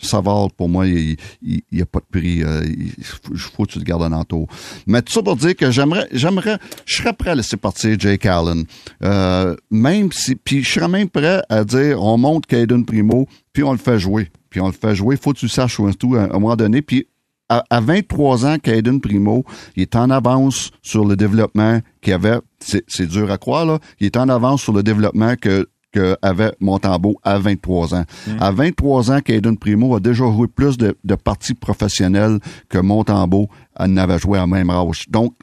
Savard, pour moi, il n'y a pas de prix. Euh, il faut, que tu le gardes en entour. Mais tout ça pour dire que j'aimerais, j'aimerais, je serais prêt à laisser partir Jake Allen. Euh, même si, puis je serais même prêt à dire, on monte Caden Primo, puis on le fait jouer. Puis on le fait jouer. Faut que tu saches tout à un moment donné. Puis à, 23 ans, Caden Primo, il est en avance sur le développement qu'il avait. C'est dur à croire, là. Il est en avance sur le développement que que avait Montembeau à 23 ans. Mm. À 23 ans, Caden Primo a déjà joué plus de, de parties professionnelles que Montembeau n'avait joué à même âge. Donc,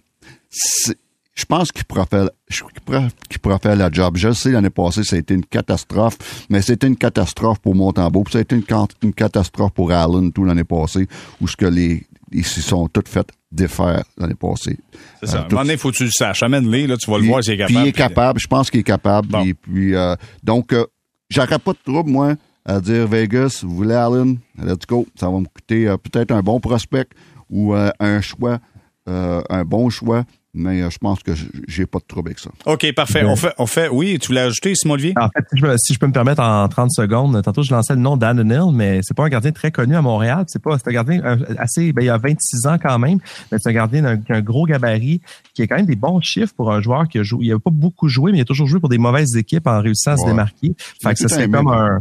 je pense qu'il pourra faire, qu'il pourra, faire la job. Je sais, l'année passée, ça a été une catastrophe, mais c'était une catastrophe pour Montembeau, ça a été une, une catastrophe pour Allen tout l'année passée, où ce que les, ils se sont toutes faites défaire l'année passée.
C'est ça. Euh, moment donné, faut que tu le saches. Amène-les, là, tu vas le voir s'il est capable.
Puis il est capable, je pense qu'il est capable. Puis, euh, donc, euh, j'aurais pas de trouble, moi, à dire Vegas, vous voulez Allen, let's go. Ça va me coûter euh, peut-être un bon prospect ou un choix, un bon choix mais euh, je pense que j'ai pas de trouble avec ça.
OK, parfait. On fait, on fait, oui, tu voulais ajouter, Simon Olivier?
En fait, si je, peux me permettre en 30 secondes, tantôt je lançais le nom d'Anne Hill, mais c'est pas un gardien très connu à Montréal. C'est pas, c'est un gardien euh, assez, ben, il a 26 ans quand même, mais c'est un gardien d'un gros gabarit qui a quand même des bons chiffres pour un joueur qui a joué. Il a pas beaucoup joué, mais il a toujours joué pour des mauvaises équipes en réussissant à se démarquer. Fait que ça serait comme un,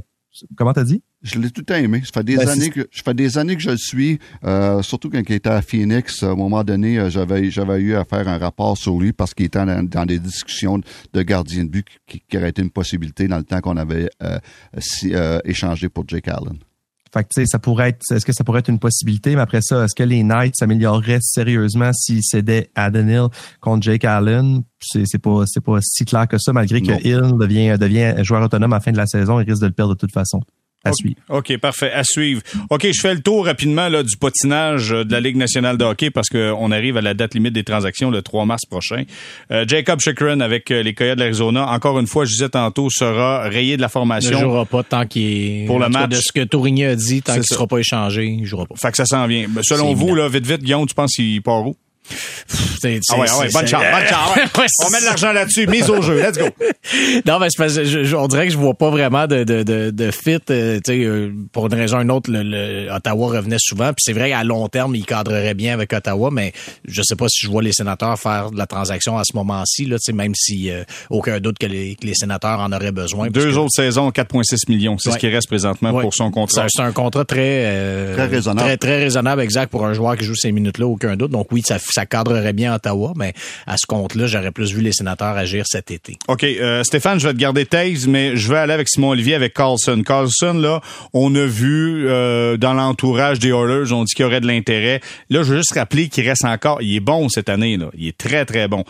comment t'as dit?
Je l'ai tout aimé. Ça fait des ben, années que je fais des années que je le suis. Euh, surtout quand il était à Phoenix, à un moment donné, euh, j'avais j'avais eu à faire un rapport sur lui parce qu'il était dans, des discussions de gardien de but qui, qui, aurait été une possibilité dans le temps qu'on avait euh, euh échangé pour Jake Allen.
Fait que, tu sais, ça pourrait être, est-ce que ça pourrait être une possibilité? Mais après ça, est-ce que les Knights s'amélioreraient sérieusement s'ils cédaient Aden Hill contre Jake Allen? C'est, c'est pas, c'est pas si clair que ça, malgré que Hill devient, devient joueur autonome à la fin de la saison, il risque de le perdre de toute façon.
OK, parfait. À suivre. OK, je fais le tour rapidement là, du patinage euh, de la Ligue nationale de hockey parce qu'on arrive à la date limite des transactions le 3 mars prochain. Euh, Jacob Chikrin avec euh, les Coyotes de l'Arizona, encore une fois, je disais tantôt, sera rayé de la formation. Il
ne jouera pas tant qu'il est... Pour le match. De ce que Tourigny a dit, tant qu'il ne sera pas échangé, il ne jouera pas.
Fait que ça s'en vient. Selon vous, là, vite, vite, Guillaume, tu penses qu'il part où? Ah ouais, ah ouais, bonne chance, bonne chance. on met de l'argent là-dessus, mise au jeu, let's go.
non, mais je, on dirait que je vois pas vraiment de, de, de, de fit. Euh, euh, pour une raison ou une autre, le, Ottawa revenait souvent. Puis c'est vrai qu'à long terme, il cadrerait bien avec Ottawa, mais je sais pas si je vois les sénateurs faire de la transaction à ce moment-ci, là, même si euh, aucun doute que les, que les, sénateurs en auraient besoin.
Deux autres saisons, 4,6 millions, c'est ce qui reste présentement pour son contrat.
C'est un contrat très,
très raisonnable.
Très, très raisonnable, exact, pour un joueur qui joue ces minutes-là, aucun doute. Donc oui, ça, ça cadrerait bien Ottawa, mais à ce compte-là, j'aurais plus vu les sénateurs agir cet été.
OK. Euh, Stéphane, je vais te garder Taze, mais je vais aller avec Simon Olivier, avec Carlson. Carlson, là, on a vu euh, dans l'entourage des Oilers, on dit qu'il y aurait de l'intérêt. Là, je veux juste rappeler qu'il reste encore, il est bon cette année, là. Il est très, très bon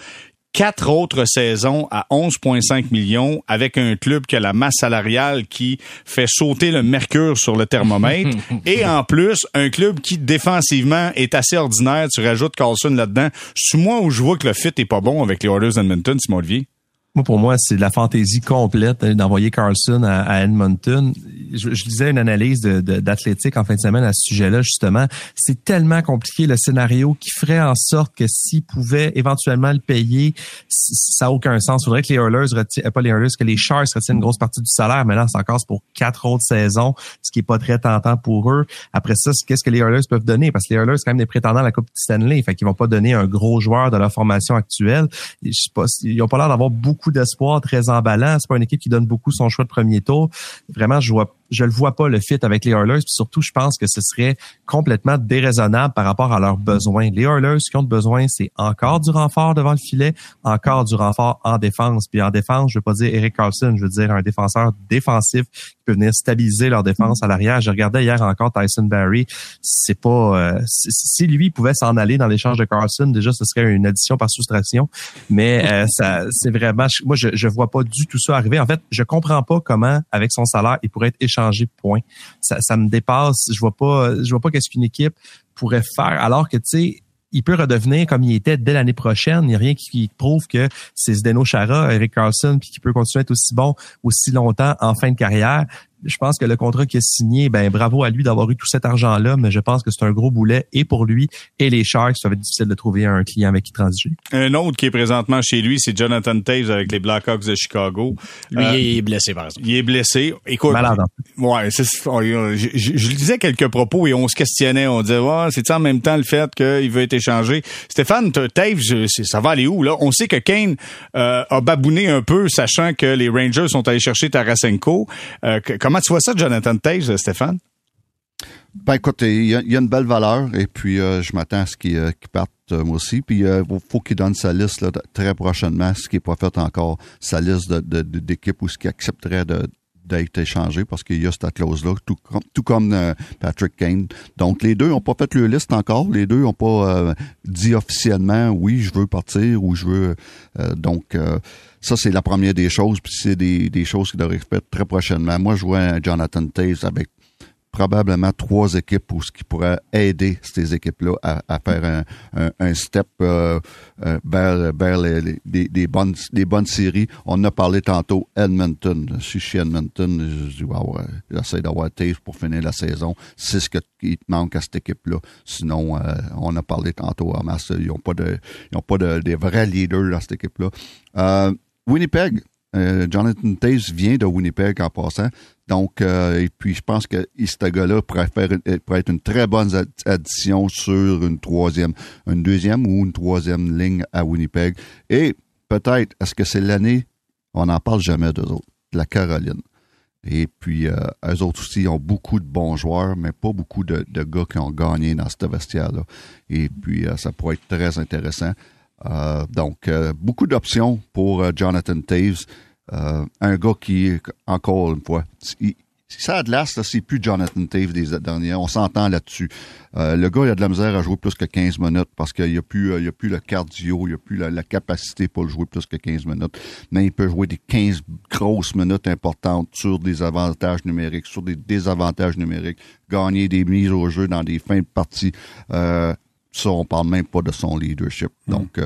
quatre autres saisons à 11,5 millions avec un club qui a la masse salariale qui fait sauter le mercure sur le thermomètre et en plus un club qui défensivement est assez ordinaire. Tu rajoutes Carlson là-dedans. C'est moi où je vois que le fit est pas bon avec les Oilers d'Edmonton, Simon Olivier.
Moi, pour moi, c'est de la fantaisie complète hein, d'envoyer Carlson à, Edmonton. Je, lisais une analyse d'athlétique de, en fin de semaine à ce sujet-là, justement. C'est tellement compliqué le scénario qui ferait en sorte que s'ils pouvaient éventuellement le payer, ça n'a aucun sens. Il faudrait que les Hurlers retiennent, euh, pas les Hurlers, que les Sharks retiennent une grosse partie du salaire. Maintenant, c'est encore pour quatre autres saisons, ce qui est pas très tentant pour eux. Après ça, qu'est-ce que les Hurlers peuvent donner? Parce que les Hurlers, c'est quand même des prétendants à la Coupe Stanley. Fait qu'ils vont pas donner un gros joueur de leur formation actuelle. Je sais pas, ils ont pas l'air d'avoir beaucoup d'espoir, très emballant. C'est pas une équipe qui donne beaucoup son choix de premier tour. Vraiment, je vois je le vois pas le fit avec les Oilers. Puis surtout, je pense que ce serait complètement déraisonnable par rapport à leurs besoins. Les Oilers, ce qu'ils ont besoin, c'est encore du renfort devant le filet, encore du renfort en défense. Puis en défense, je veux pas dire Eric Carlson, je veux dire un défenseur défensif qui peut venir stabiliser leur défense à l'arrière. Je regardais hier encore Tyson Barry. C'est pas euh, si lui pouvait s'en aller dans l'échange de Carlson, déjà ce serait une addition par soustraction. Mais euh, ça, c'est vraiment, moi je, je vois pas du tout ça arriver. En fait, je comprends pas comment avec son salaire il pourrait être point. Ça, me dépasse. Je vois pas, vois pas qu'est-ce qu'une équipe pourrait faire. Alors que tu sais, il peut redevenir comme il était dès l'année prochaine. Il n'y a rien qui, prouve que c'est Zdeno Chara, Eric Carlson, puis qui peut continuer à être aussi bon aussi longtemps en fin de carrière. Je pense que le contrat qu'il a signé, ben bravo à lui d'avoir eu tout cet argent-là, mais je pense que c'est un gros boulet et pour lui et les Sharks, ça va être difficile de trouver un client avec qui transiger.
Un autre qui est présentement chez lui, c'est Jonathan Taves avec les Blackhawks de Chicago.
Lui, euh, il est blessé, par exemple.
Il est blessé. Écoute,
Malade.
Ouais, c'est, je, je, je, disais quelques propos et on se questionnait. On disait, ouais, c'est en même temps le fait qu'il veut être échangé? Stéphane, Taves, ça va aller où là? On sait que Kane euh, a babouné un peu, sachant que les Rangers sont allés chercher Tarasenko. Euh, comment tu vois ça, Jonathan Taves, Stéphane?
Ben écoute, il y, a, une belle valeur et puis euh, je m'attends à ce qu'il euh, parte euh, moi aussi. Puis il faut qu'il donne sa liste très prochainement, ce qui n'est pas fait encore, sa liste d'équipes de, ou ce qu'il accepterait d'être échangé parce qu'il y a cette clause-là, tout, comme Patrick Kane. Donc, les deux n'ont pas fait leur liste encore. Les deux n'ont pas dit officiellement, oui, je veux partir ou je veux... donc, ça, c'est la première des choses. Puis c'est des, des choses qui devraient être faites très prochainement. Moi, je vois Jonathan Taves avec probablement trois équipes pour ce qui pourrait aider ces équipes-là à, faire un, un, step euh, euh, vers, vers les, bonnes, bonnes séries. On a parlé tantôt Edmonton. Si je suis Edmonton, je dis wow, j'essaie d'avoir Taves pour finir la saison. C'est ce qui manque à cette équipe-là. Sinon, euh, on a parlé tantôt à Masse, ils n'ont pas de ils pas de des vrais leaders dans cette équipe-là. Winnipeg, Jonathan Taves vient de Winnipeg en passant. Donc, euh, et puis je pense que ce gars-là pourrait, faire, euh, pourrait être une très bonne addition sur une troisième, une deuxième ou une troisième ligne à Winnipeg. Et peut-être, est-ce que c'est l'année, on n'en parle jamais d'eux autres, de la Caroline. Et puis, euh, eux autres aussi ont beaucoup de bons joueurs, mais pas beaucoup de, gars qui ont gagné dans cette vestiaire-là. Et puis, ça pourrait être très intéressant. donc, beaucoup d'options pour Jonathan Taves. Euh, un gars qui, encore une fois, ça a de l'as, c'est plus Jonathan Taves des dernières. On s'entend là-dessus. Euh, le gars, il a de la misère à jouer plus que 15 minutes parce qu'il n'y a plus, euh, il a plus le cardio, il n'y a plus la, capacité pour le jouer plus que 15 minutes. Mais il peut jouer des 15 grosses minutes importantes sur des avantages numériques, sur des désavantages numériques, gagner des mises au jeu dans des fins de partie. Euh, ça, on parle même pas de son leadership. Mm. Donc,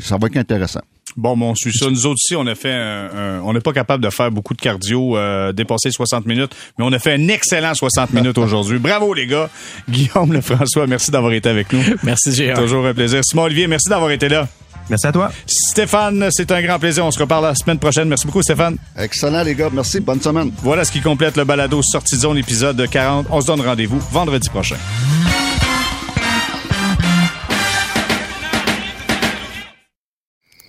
ça va être intéressant.
Bon, bon, on suit ça. Nous autres aussi, on a fait un, on n'est pas capable de faire beaucoup de cardio, euh, dépasser 60 minutes, mais on a fait un excellent 60 minutes aujourd'hui. Bravo, les gars. Guillaume Lefrançois, merci d'avoir été avec nous.
Merci, Gérard.
Toujours un plaisir. Simon Olivier, merci d'avoir été là.
Merci à toi.
Stéphane, c'est un grand plaisir. On se reparle la semaine prochaine. Merci beaucoup, Stéphane.
Excellent, les gars. Merci. Bonne semaine.
Voilà ce qui complète le balado Sortie de zone épisode 40. On se donne rendez-vous vendredi prochain.